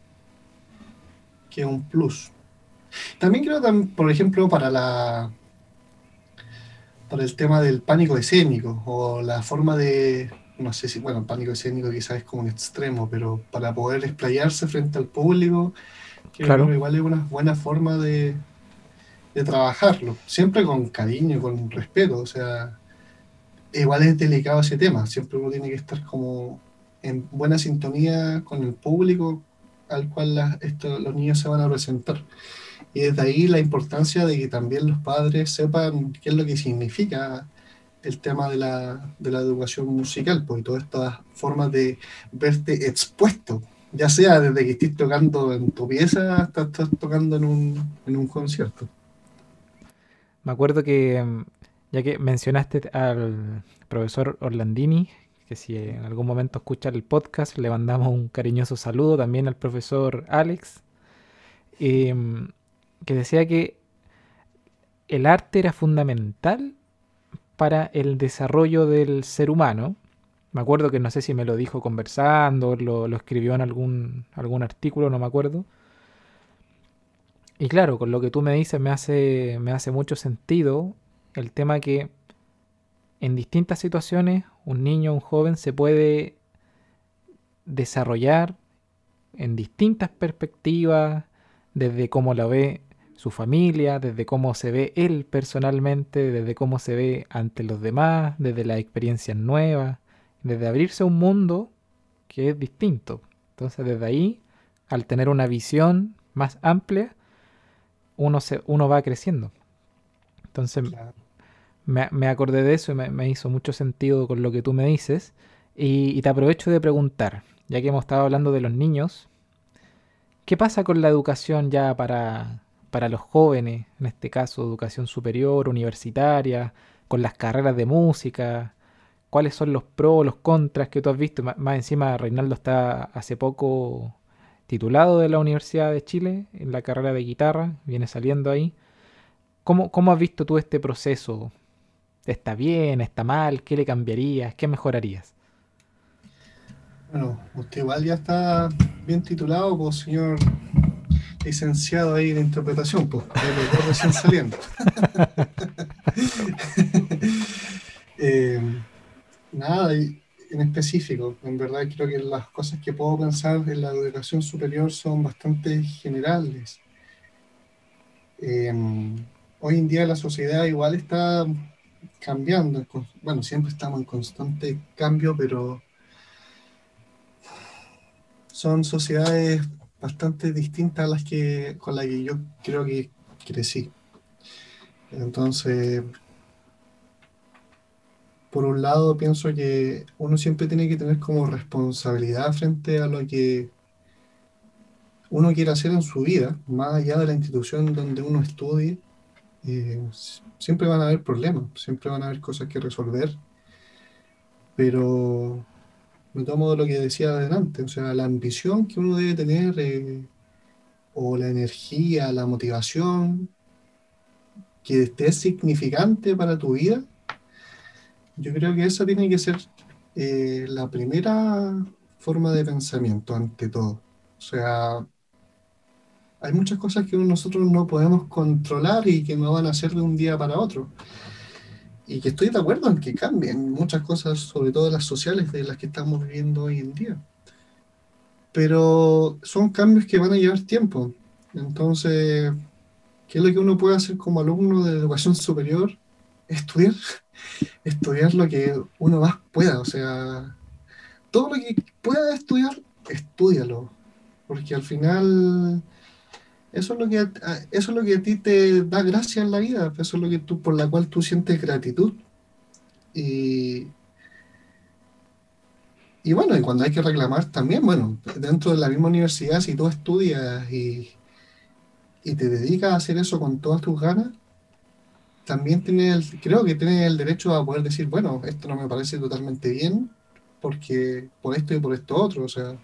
que es un plus. También creo, por ejemplo, para la para el tema del pánico escénico o la forma de, no sé si, bueno, el pánico escénico quizás es como un extremo, pero para poder explayarse frente al público claro. igual es una buena forma de, trabajarlo, siempre con cariño, con respeto, o sea, igual es delicado ese tema, siempre uno tiene que estar como en buena sintonía con el público al cual los niños se van a presentar. Y desde ahí la importancia de que también los padres sepan qué es lo que significa el tema de la, de la educación musical, porque todas estas formas de verte expuesto ya sea desde que estés tocando en tu pieza hasta estás tocando en un, en un concierto. Me acuerdo que, mm, ya que mencionaste al profesor Orlandini, que si en algún momento escucha el podcast, le mandamos un cariñoso saludo también al profesor Alex, em, que decía que el arte era fundamental para el desarrollo del ser humano me acuerdo que no sé si me lo dijo conversando, lo, lo escribió en algún, algún artículo, no me acuerdo. Y claro, con lo que tú me dices me hace, me hace mucho sentido el tema que en distintas situaciones un niño un joven se puede desarrollar en distintas perspectivas, desde cómo lo ve su familia, desde cómo se ve él personalmente, desde cómo se ve ante los demás, desde las experiencias nuevas desde abrirse a un mundo que es distinto. Entonces desde ahí, al tener una visión más amplia, uno, se, uno va creciendo. Entonces me, acordé de eso y me, hizo mucho sentido con lo que tú me dices. Y, te aprovecho de preguntar, ya que hemos estado hablando de los niños, ¿qué pasa con la educación ya para, para los jóvenes, en este caso educación superior, universitaria, con las carreras de música, cuáles son los pros, los contras que tú has visto. Más encima, Reinaldo está hace poco titulado de la Universidad de Chile en la carrera de guitarra, viene saliendo ahí. ¿Cómo, cómo has visto tú este proceso? ¿Está bien? ¿Está mal? ¿Qué le cambiarías? ¿Qué mejorarías? Bueno, usted igual ya está bien titulado, pues señor licenciado ahí en interpretación, pues, recién saliendo. nada en específico. En verdad creo que las cosas que puedo pensar en la educación superior son bastante generales. Em, hoy en día la sociedad igual está cambiando. Bueno, siempre estamos en constante cambio, pero son sociedades bastante distintas a las que con las que yo creo que crecí. Entonces, por un lado, pienso que uno siempre tiene que tener como responsabilidad frente a lo que uno quiere hacer en su vida, más allá de la institución donde uno estudie, eh, siempre van a haber problemas, siempre van a haber cosas que resolver, pero me tomo de lo que decía adelante, o sea, la ambición que uno debe tener, eh, o la energía, la motivación, que esté significante para tu vida, yo creo que esa tiene que ser eh, la primera forma de pensamiento ante todo. O sea, hay muchas cosas que nosotros no podemos controlar y que no van a ser de un día para otro. Y que estoy de acuerdo en que cambien muchas cosas, sobre todo las sociales de las que estamos viviendo hoy en día. Pero son cambios que van a llevar tiempo. Entonces, ¿qué es lo que uno puede hacer como alumno de educación superior? Estudiar. Estudiar lo que uno más pueda. O sea, todo lo que pueda estudiar, estudialo. Porque al final eso es lo que a, eso es lo que a ti te da gracia en la vida, eso es lo que tú por la cual tú sientes gratitud. Y, y bueno, y cuando hay que reclamar también, bueno, dentro de la misma universidad, si tú estudias y, y te dedicas a hacer eso con todas tus ganas, también tienes, creo que tienes el derecho a poder decir, bueno, esto no me parece totalmente bien, porque por esto y por esto otro, o sea,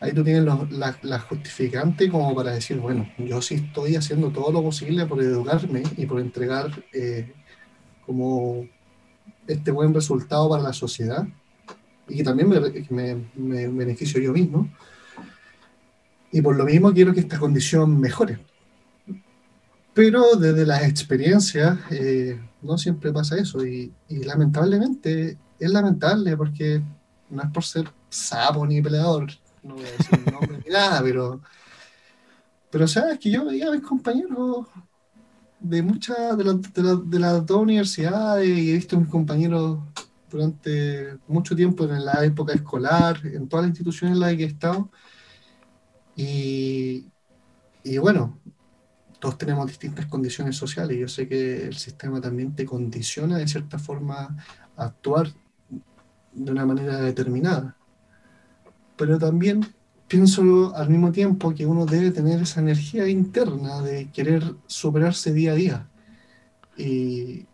ahí tú tienes la, la, justificante como para decir, bueno, yo sí estoy haciendo todo lo posible por educarme y por entregar eh, como este buen resultado para la sociedad y que también me, beneficio yo mismo. Y por lo mismo quiero que esta condición mejore. Pero desde las experiencias eh, no siempre pasa eso y, lamentablemente es lamentable porque no es por ser sapo ni peleador, no voy a decir nombre ni nada, pero, pero sabes que yo veía a mis compañeros de muchas de, de, las dos universidades y he visto a mis compañeros durante mucho tiempo en la época escolar, en todas las instituciones en las que he estado. Y, y bueno, todos tenemos distintas condiciones sociales. Yo sé que el sistema también te condiciona de cierta forma a actuar de una manera determinada pero también pienso al mismo tiempo que uno debe tener esa energía interna de querer superarse día a día. Y,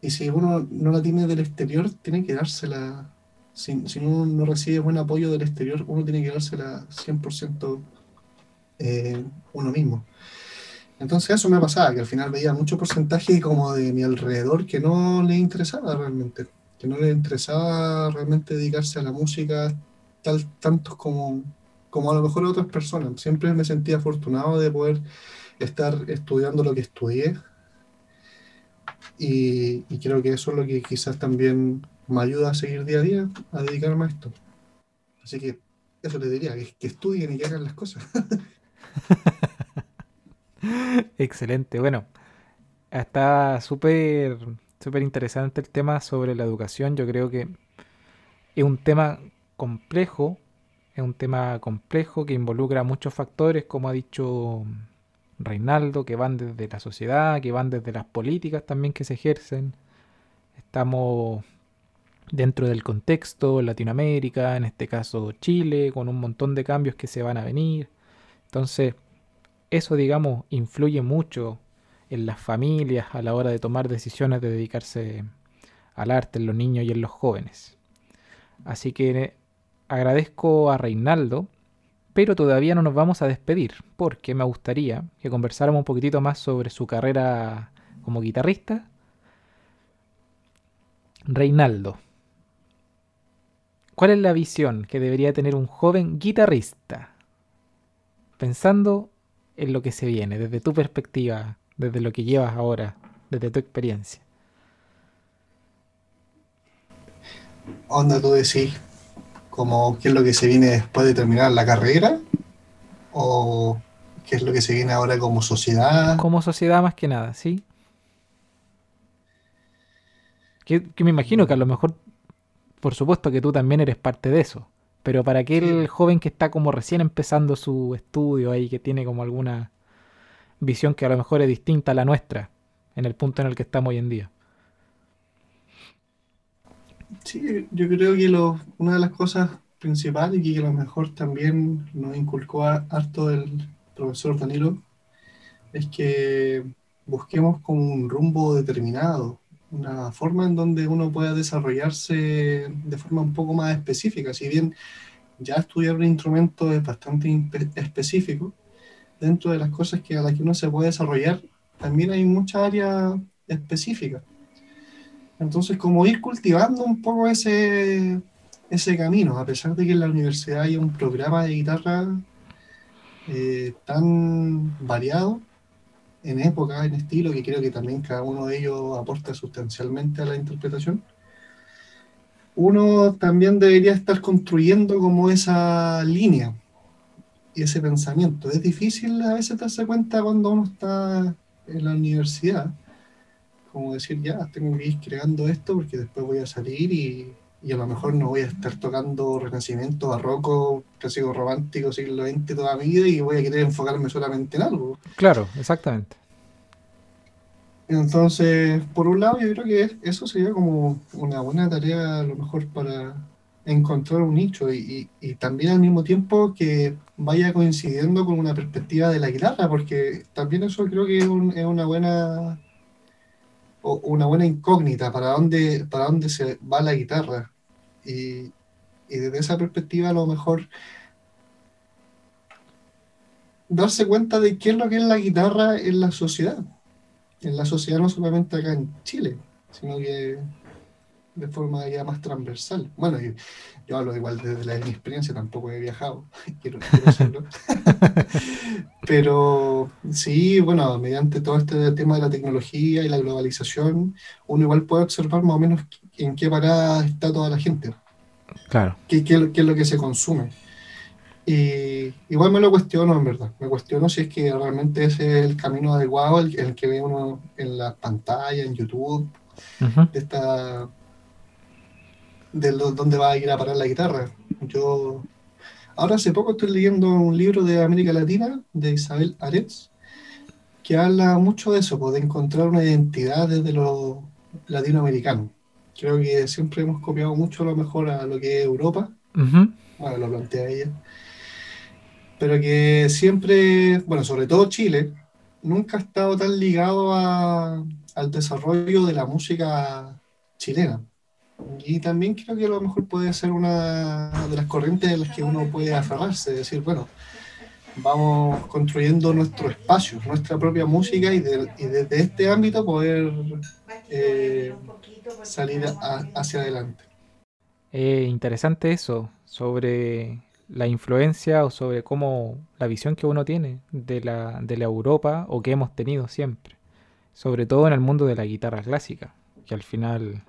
y si uno no la tiene del exterior, tiene que dársela. Si, si uno no recibe buen apoyo del exterior, uno tiene que dársela 100% eh, uno mismo. Entonces eso me pasaba, que al final veía mucho porcentaje como de mi alrededor que no le interesaba realmente, que no le interesaba realmente dedicarse a la música, tal, tantos como, como a lo mejor otras personas. Siempre me sentí afortunado de poder estar estudiando lo que estudié y, creo que eso es lo que quizás también me ayuda a seguir día a día, a dedicarme a esto. Así que eso le diría, que, que estudien y que hagan las cosas. Excelente, bueno, está súper súper interesante el tema sobre la educación. Yo creo que es un tema complejo, es un tema complejo que involucra muchos factores, como ha dicho Reinaldo, que van desde la sociedad, que van desde las políticas también que se ejercen. Estamos dentro del contexto, Latinoamérica, en este caso Chile, con un montón de cambios que se van a venir. Entonces, eso, digamos, influye mucho en las familias a la hora de tomar decisiones de dedicarse al arte en los niños y en los jóvenes. Así que agradezco a Reinaldo, pero todavía no nos vamos a despedir, porque me gustaría que conversáramos un poquitito más sobre su carrera como guitarrista. Reinaldo, ¿cuál es la visión que debería tener un joven guitarrista? Pensando en lo que se viene, desde tu perspectiva, desde lo que llevas ahora, desde tu experiencia. onda tú decís, como qué es lo que se viene después de terminar la carrera, o qué es lo que se viene ahora como sociedad. Como sociedad más que nada, ¿sí? Que, me imagino que a lo mejor, por supuesto que tú también eres parte de eso, pero para aquel joven que está como recién empezando su estudio ahí, que tiene como alguna visión que a lo mejor es distinta a la nuestra, en el punto en el que estamos hoy en día. Sí, yo creo que lo, una de las cosas principales y que a lo mejor también nos inculcó harto el profesor Danilo es que busquemos como un rumbo determinado, una forma en donde uno pueda desarrollarse de forma un poco más específica. Si bien ya estudiar un instrumento es bastante específico, dentro de las cosas que a las que uno se puede desarrollar, también hay muchas áreas específicas. Entonces, como ir cultivando un poco ese, ese camino, a pesar de que en la universidad hay un programa de guitarra eh, tan variado, en época, en estilo, que creo que también cada uno de ellos aporta sustancialmente a la interpretación, uno también debería estar construyendo como esa línea y ese pensamiento. Es difícil a veces darse cuenta cuando uno está en la universidad, como decir, ya, tengo que ir creando esto porque después voy a salir y, y a lo mejor no voy a estar tocando renacimiento, barroco, clásico romántico, siglo XX toda mi vida y voy a querer enfocarme solamente en algo. Claro, exactamente. Entonces, por un lado, yo creo que eso sería como una buena tarea a lo mejor para encontrar un nicho y, también al mismo tiempo que vaya coincidiendo con una perspectiva de la guitarra, porque también eso creo que es, una buena una buena incógnita para dónde, para dónde se va la guitarra. Y, y desde esa perspectiva a lo mejor darse cuenta de qué es lo que es la guitarra en la sociedad en la sociedad no solamente acá en Chile, sino que de forma ya más transversal. Bueno, yo, hablo igual desde la, mi experiencia, tampoco he viajado, quiero, hacerlo. Pero sí, bueno, mediante todo este tema de la tecnología y la globalización, uno igual puede observar más o menos en qué parada está toda la gente. Claro. qué, qué es lo que se consume. Y igual me lo cuestiono, en verdad. Me cuestiono si es que realmente ese es el camino adecuado, el, el que ve uno en la pantalla, en YouTube, de esta de dónde va a ir a parar la guitarra. Yo ahora hace poco estoy leyendo un libro de América Latina de Isabel Aretz que habla mucho de eso, pues, de encontrar una identidad desde lo latinoamericano. Creo que siempre hemos copiado mucho lo mejor a lo que es Europa. Bueno, lo plantea ella pero que siempre, bueno, sobre todo Chile, nunca ha estado tan ligado al desarrollo de la música chilena. Y también creo que a lo mejor puede ser una de las corrientes de las que uno puede aferrarse, decir, bueno, vamos construyendo nuestro espacio, nuestra propia música y, desde este ámbito poder eh, salir hacia adelante. Eh, interesante eso, sobre la influencia o sobre cómo la visión que uno tiene de la, de la Europa o que hemos tenido siempre. Sobre todo en el mundo de la guitarra clásica, que al final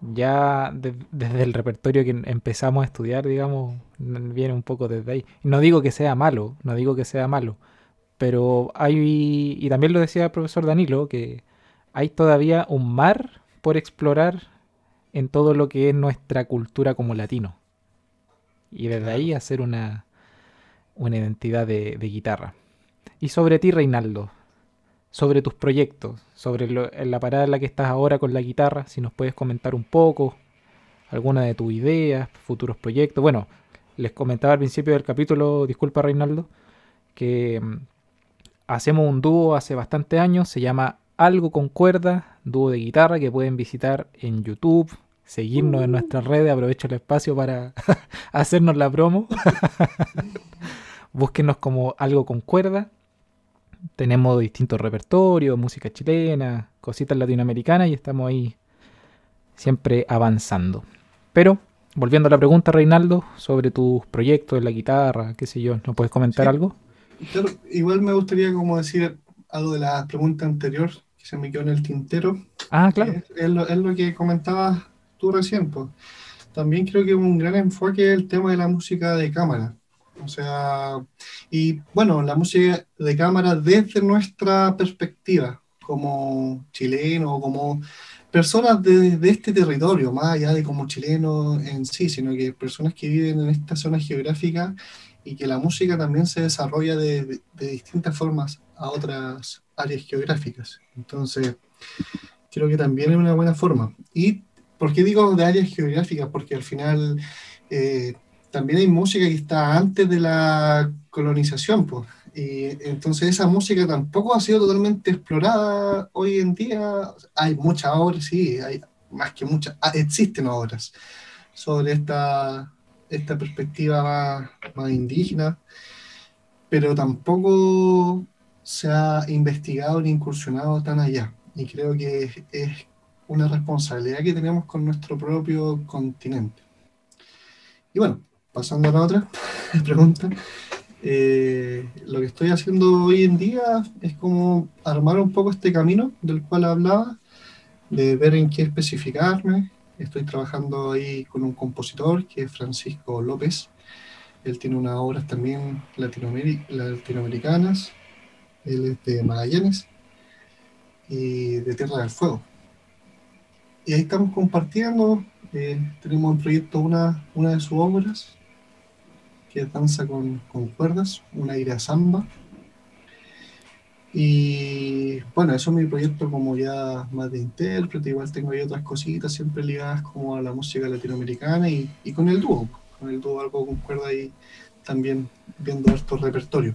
ya desde el repertorio que empezamos a estudiar, digamos, viene un poco desde ahí. No digo que sea malo, no digo que sea malo, pero hay, y también lo decía el profesor Danilo, que hay todavía un mar por explorar en todo lo que es nuestra cultura como latino y desde ahí hacer una, una identidad de, guitarra. Y sobre ti, Reinaldo, sobre tus proyectos, sobre la parada en la que estás ahora con la guitarra, si nos puedes comentar un poco, alguna de tus ideas, futuros proyectos. Bueno, les comentaba al principio del capítulo, disculpa Reinaldo, que mm, hacemos un dúo hace bastante años, se llama Algo con cuerda, dúo de guitarra que pueden visitar en YouTube, seguirnos en nuestras redes. Aprovecho el espacio para hacernos la promo. Búsquenos como algo con cuerda. Tenemos distintos repertorios, música chilena, cositas latinoamericanas y estamos ahí siempre avanzando. Pero, volviendo a la pregunta, Reinaldo, sobre tus proyectos en la guitarra, qué sé yo, ¿nos puedes comentar algo? igual me gustaría como decir algo de la pregunta anterior que se me quedó en el tintero. Ah, claro. Es, lo, es lo, que comentabas tú recién, pues. También creo que un gran enfoque es el tema de la música de cámara. O sea, y bueno, la música de cámara desde nuestra perspectiva, como chileno, como personas de, de, este territorio, más allá de como chileno en sí, sino que personas que viven en esta zona geográfica y que la música también se desarrolla de, de distintas formas a otras áreas geográficas. Entonces, creo que también es una buena forma. ¿Y por qué digo de áreas geográficas? Porque al final eh, también hay música que está antes de la colonización, pues. Y entonces esa música tampoco ha sido totalmente explorada hoy en día. Hay muchas obras, sí, hay más que muchas, ah, existen obras sobre esta, esta perspectiva más, más indígena, pero tampoco se ha investigado ni incursionado tan allá. Y creo que es, una responsabilidad que tenemos con nuestro propio continente. Y bueno, pasando a la otra pregunta, eh, lo que estoy haciendo hoy en día es como armar un poco este camino del cual hablaba, de ver en qué especificarme. Estoy trabajando ahí con un compositor que es Francisco López. Él tiene unas obras también latinoamericanas él es de Magallanes y de Tierra del Fuego. Y ahí estamos compartiendo, eh, tenemos en proyecto una, una de sus obras, que danza con, con cuerdas, una ira samba. Y bueno, eso es mi proyecto como ya más de intérprete, igual tengo ahí otras cositas siempre ligadas como a la música latinoamericana y, y con el dúo, con el dúo algo con cuerda y también viendo estos repertorios.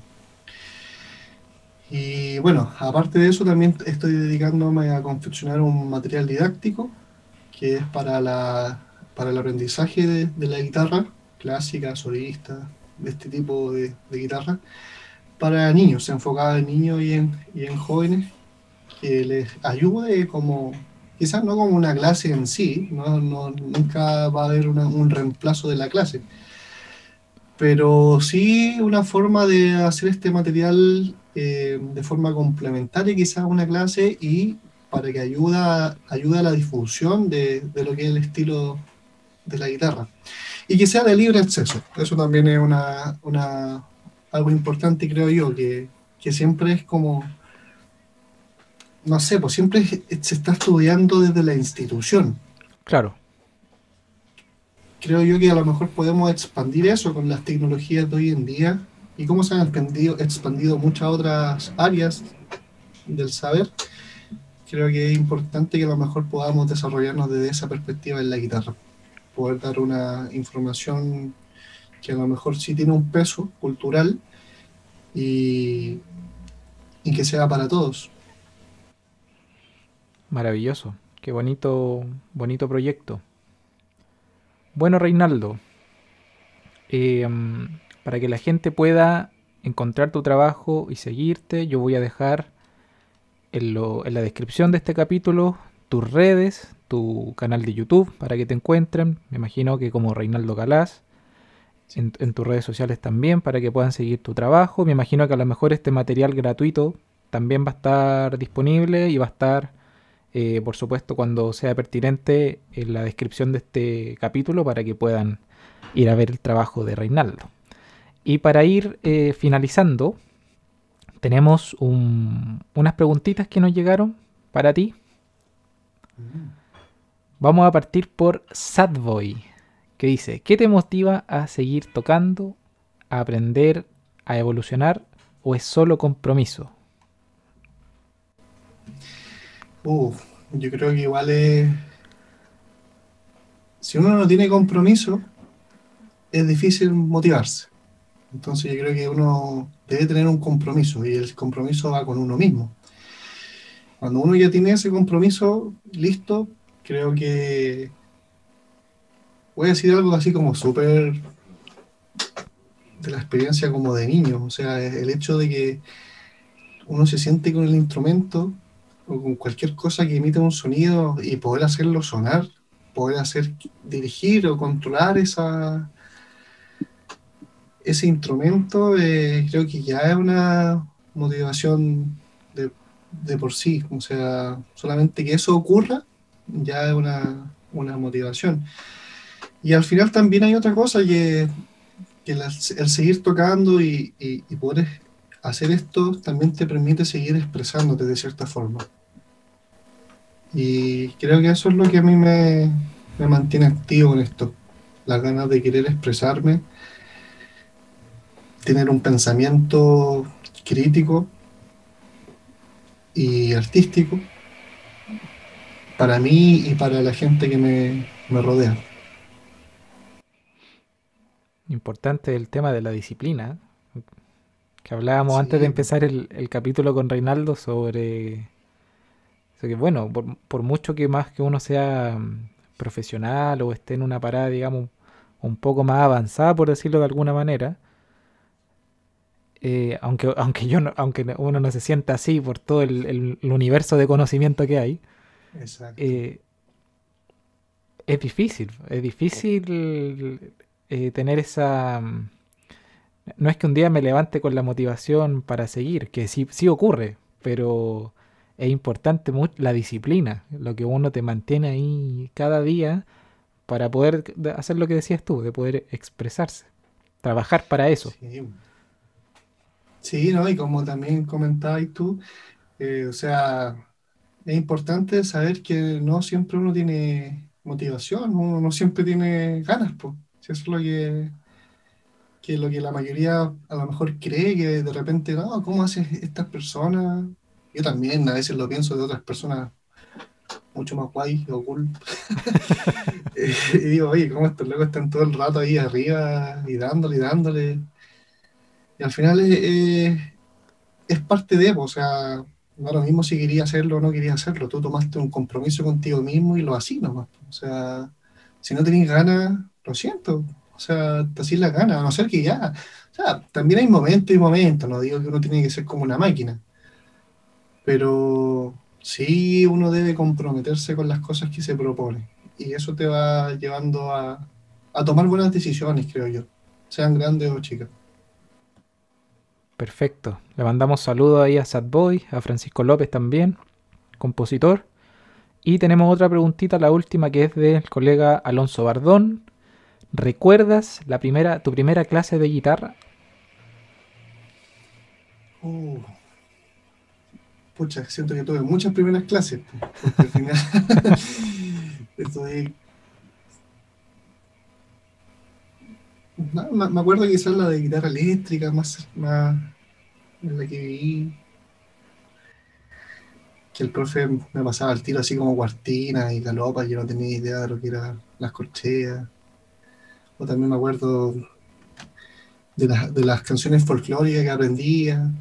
Y bueno, aparte de eso, también estoy dedicándome a confeccionar un material didáctico que es para, la, para el aprendizaje de, la guitarra clásica, solista, de este tipo de, guitarra, para niños, enfocado en niños y en, y en jóvenes, que les ayude como, quizás no como una clase en sí, no, no nunca va a haber un reemplazo de la clase, pero sí una forma de hacer este material eh, de forma complementaria quizás una clase y para que ayuda, ayude a la difusión de, de, lo que es el estilo de la guitarra. Y que sea de libre acceso. Eso también es una, una algo importante, creo yo, que, que, siempre es como, no sé, pues siempre se está estudiando desde la institución. Claro. Creo yo que a lo mejor podemos expandir eso con las tecnologías de hoy en día y cómo se han expandido, expandido muchas otras áreas del saber, creo que es importante que a lo mejor podamos desarrollarnos desde esa perspectiva en la guitarra. Poder dar una información que a lo mejor sí tiene un peso cultural y, que sea para todos. Maravilloso, qué bonito, bonito proyecto. Bueno, Reinaldo, eh, para que la gente pueda encontrar tu trabajo y seguirte, yo voy a dejar en, la descripción de este capítulo tus redes, tu canal de YouTube para que te encuentren. Me imagino que como Reinaldo Galás. En, tus redes sociales también para que puedan seguir tu trabajo. Me imagino que a lo mejor este material gratuito también va a estar disponible y va a estar, eh, por supuesto, cuando sea pertinente en la descripción de este capítulo para que puedan ir a ver el trabajo de Reinaldo. Y para ir eh, finalizando, tenemos unas preguntitas que nos llegaron para ti. Vamos a partir por Sadboy, que dice, ¿qué te motiva a seguir tocando, a aprender, a evolucionar o es solo compromiso? Yo creo que igual es... Si uno no tiene compromiso, es difícil motivarse. Entonces yo creo que uno debe tener un compromiso y el compromiso va con uno mismo. Cuando uno ya tiene ese compromiso listo, creo que voy a decir algo así como súper de la experiencia como de niño, o sea, el hecho de que uno se siente con el instrumento o con cualquier cosa que emite un sonido y poder hacerlo sonar, poder hacer dirigir o controlar esa, ese instrumento eh, creo que ya es una motivación de, por sí. O sea, solamente que eso ocurra ya es una, una motivación. Y al final también hay otra cosa que, que el, seguir tocando y, y, poder hacer esto también te permite seguir expresándote de cierta forma. Y creo que eso es lo que a mí me, me mantiene activo en esto. Las ganas de querer expresarme, tener un pensamiento crítico y artístico para mí y para la gente que me, rodea. Importante el tema de la disciplina, que hablábamos antes de empezar el, capítulo con Reinaldo sobre, que, bueno, por, mucho que más que uno sea mm, profesional o esté en una parada, digamos, un poco más avanzada, por decirlo de alguna manera, eh, aunque, aunque, yo aunque uno no se sienta así por todo el, universo de conocimiento que hay, eh, es difícil, es difícil eh, tener esa... Mm, no es que un día me levante con la motivación para seguir, que sí, sí ocurre, pero es importante la disciplina, lo que uno te mantiene ahí cada día para poder hacer lo que decías tú, de poder expresarse, trabajar para eso. Sí, ¿no? Y como también comentabas tú, eh, o sea, es importante saber que no siempre uno tiene motivación, uno no siempre tiene ganas, pues. Si eso es lo que, que lo que la mayoría a lo mejor cree, que de repente, no, ¿cómo hacen estas personas? Yo también a veces lo pienso de otras personas mucho más guay o cool. y digo, oye, ¿cómo estos locos están todo el rato ahí arriba y dándole y dándole? Y al final es, es parte de, o sea, no lo mismo si quería hacerlo o no quería hacerlo. Tú tomaste un compromiso contigo mismo y lo así nomás. O sea, si no tenés ganas, lo siento. O sea, hacís la ganas, a no ser que ya. O sea, también hay momentos y momentos, no digo que uno tiene que ser como una máquina. Pero sí uno debe comprometerse con las cosas que se propone. Y eso te va llevando a, a tomar buenas decisiones, creo yo. Sean grandes o chicas. Perfecto. Le mandamos saludos ahí a Sadboy, a Francisco López también, compositor. Y tenemos otra preguntita, la última, que es del colega Alonso Bardón. ¿Recuerdas la primera, tu primera clase de guitarra? Uh, pucha, siento que tuve muchas primeras clases. Porque al final No, me acuerdo que quizás la de guitarra eléctrica, más, más en la que viví. Que el profe me pasaba el tiro así como cuartina y galopa, yo no tenía idea de lo que eran las corcheas. O también me acuerdo de, de las canciones folclóricas que aprendía.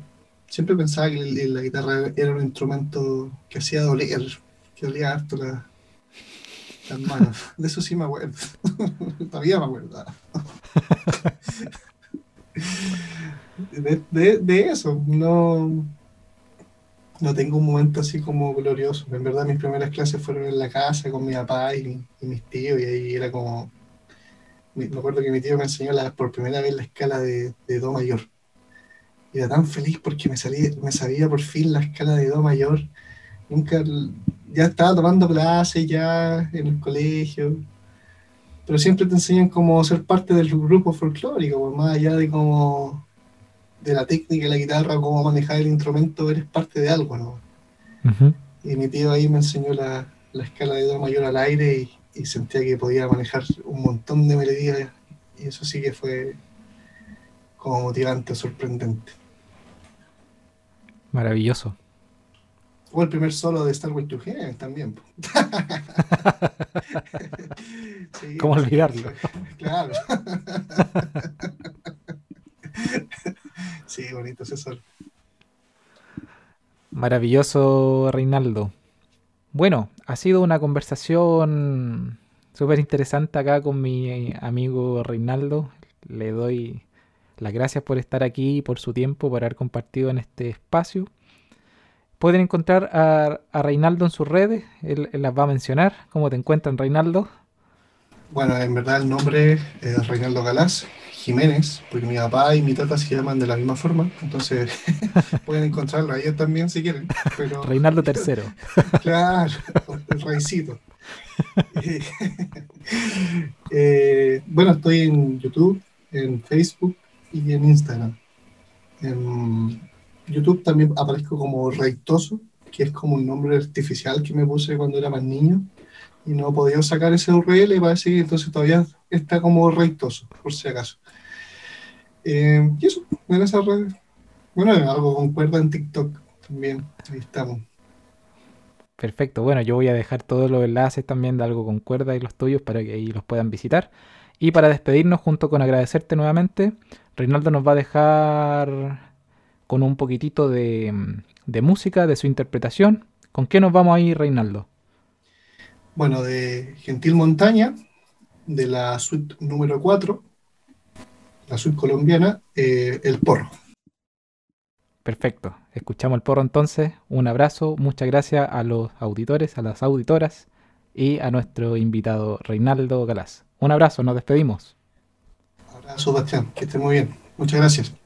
Siempre pensaba que la guitarra era un instrumento que hacía doler, que dolía harto la, De eso sí me acuerdo. Todavía me acuerdo. de, eso, no, no tengo un momento así como glorioso. En verdad mis primeras clases fueron en la casa con mi papá y, mis tíos y ahí era como... Me acuerdo que mi tío me enseñó la, por primera vez la escala de, Do mayor. Y era tan feliz porque me, salí, me sabía por fin la escala de Do mayor. Nunca ya estaba tomando clases ya en el colegio, pero siempre te enseñan cómo ser parte del grupo folclórico, pues, más allá de cómo de la técnica de la guitarra, cómo manejar el instrumento, eres parte de algo, ¿no? Y mi tío ahí me enseñó la, escala de do mayor al aire y, y, sentía que podía manejar un montón de melodías y eso sí que fue como motivante, sorprendente. Maravilloso. O el primer solo de Star Wars to también. ¿Cómo olvidarlo? Claro. sí, bonito ese solo. Maravilloso, Reinaldo. Bueno, ha sido una conversación súper interesante acá con mi amigo Reinaldo. Le doy las gracias por estar aquí, por su tiempo, por haber compartido en este espacio. Pueden encontrar a, Reinaldo en sus redes, él, las va a mencionar. ¿Cómo te encuentran, Reinaldo? Bueno, en verdad el nombre es Reinaldo Galás Jiménez, porque mi papá y mi tata se llaman de la misma forma, entonces pueden encontrarlo ahí también si quieren. Reinaldo III. claro, el raicito. Eh, bueno, estoy en YouTube, en Facebook y en Instagram. En YouTube también aparezco como Reitoso, que es como un nombre artificial que me puse cuando era más niño y no podido sacar ese URL y parece que entonces todavía está como Reitoso, por si acaso. Eh, y eso, en esa red. Bueno, algo concuerda en TikTok también, ahí estamos. Perfecto, bueno, yo voy a dejar todos los enlaces también de algo con cuerda y los tuyos para que ahí los puedan visitar. Y para despedirnos, junto con agradecerte nuevamente, Reinaldo nos va a dejar con un poquitito de, de música, de su interpretación. ¿Con qué nos vamos a ir, Reinaldo? Bueno, de Gentil Montaña, de la suite número 4, la suite colombiana, eh, El Porro. Perfecto. Escuchamos el porro entonces. Un abrazo. Muchas gracias a los auditores, a las auditoras y a nuestro invitado Reinaldo Galás. Un abrazo. Nos despedimos. Abrazo, Bastián. Que esté muy bien. Muchas gracias.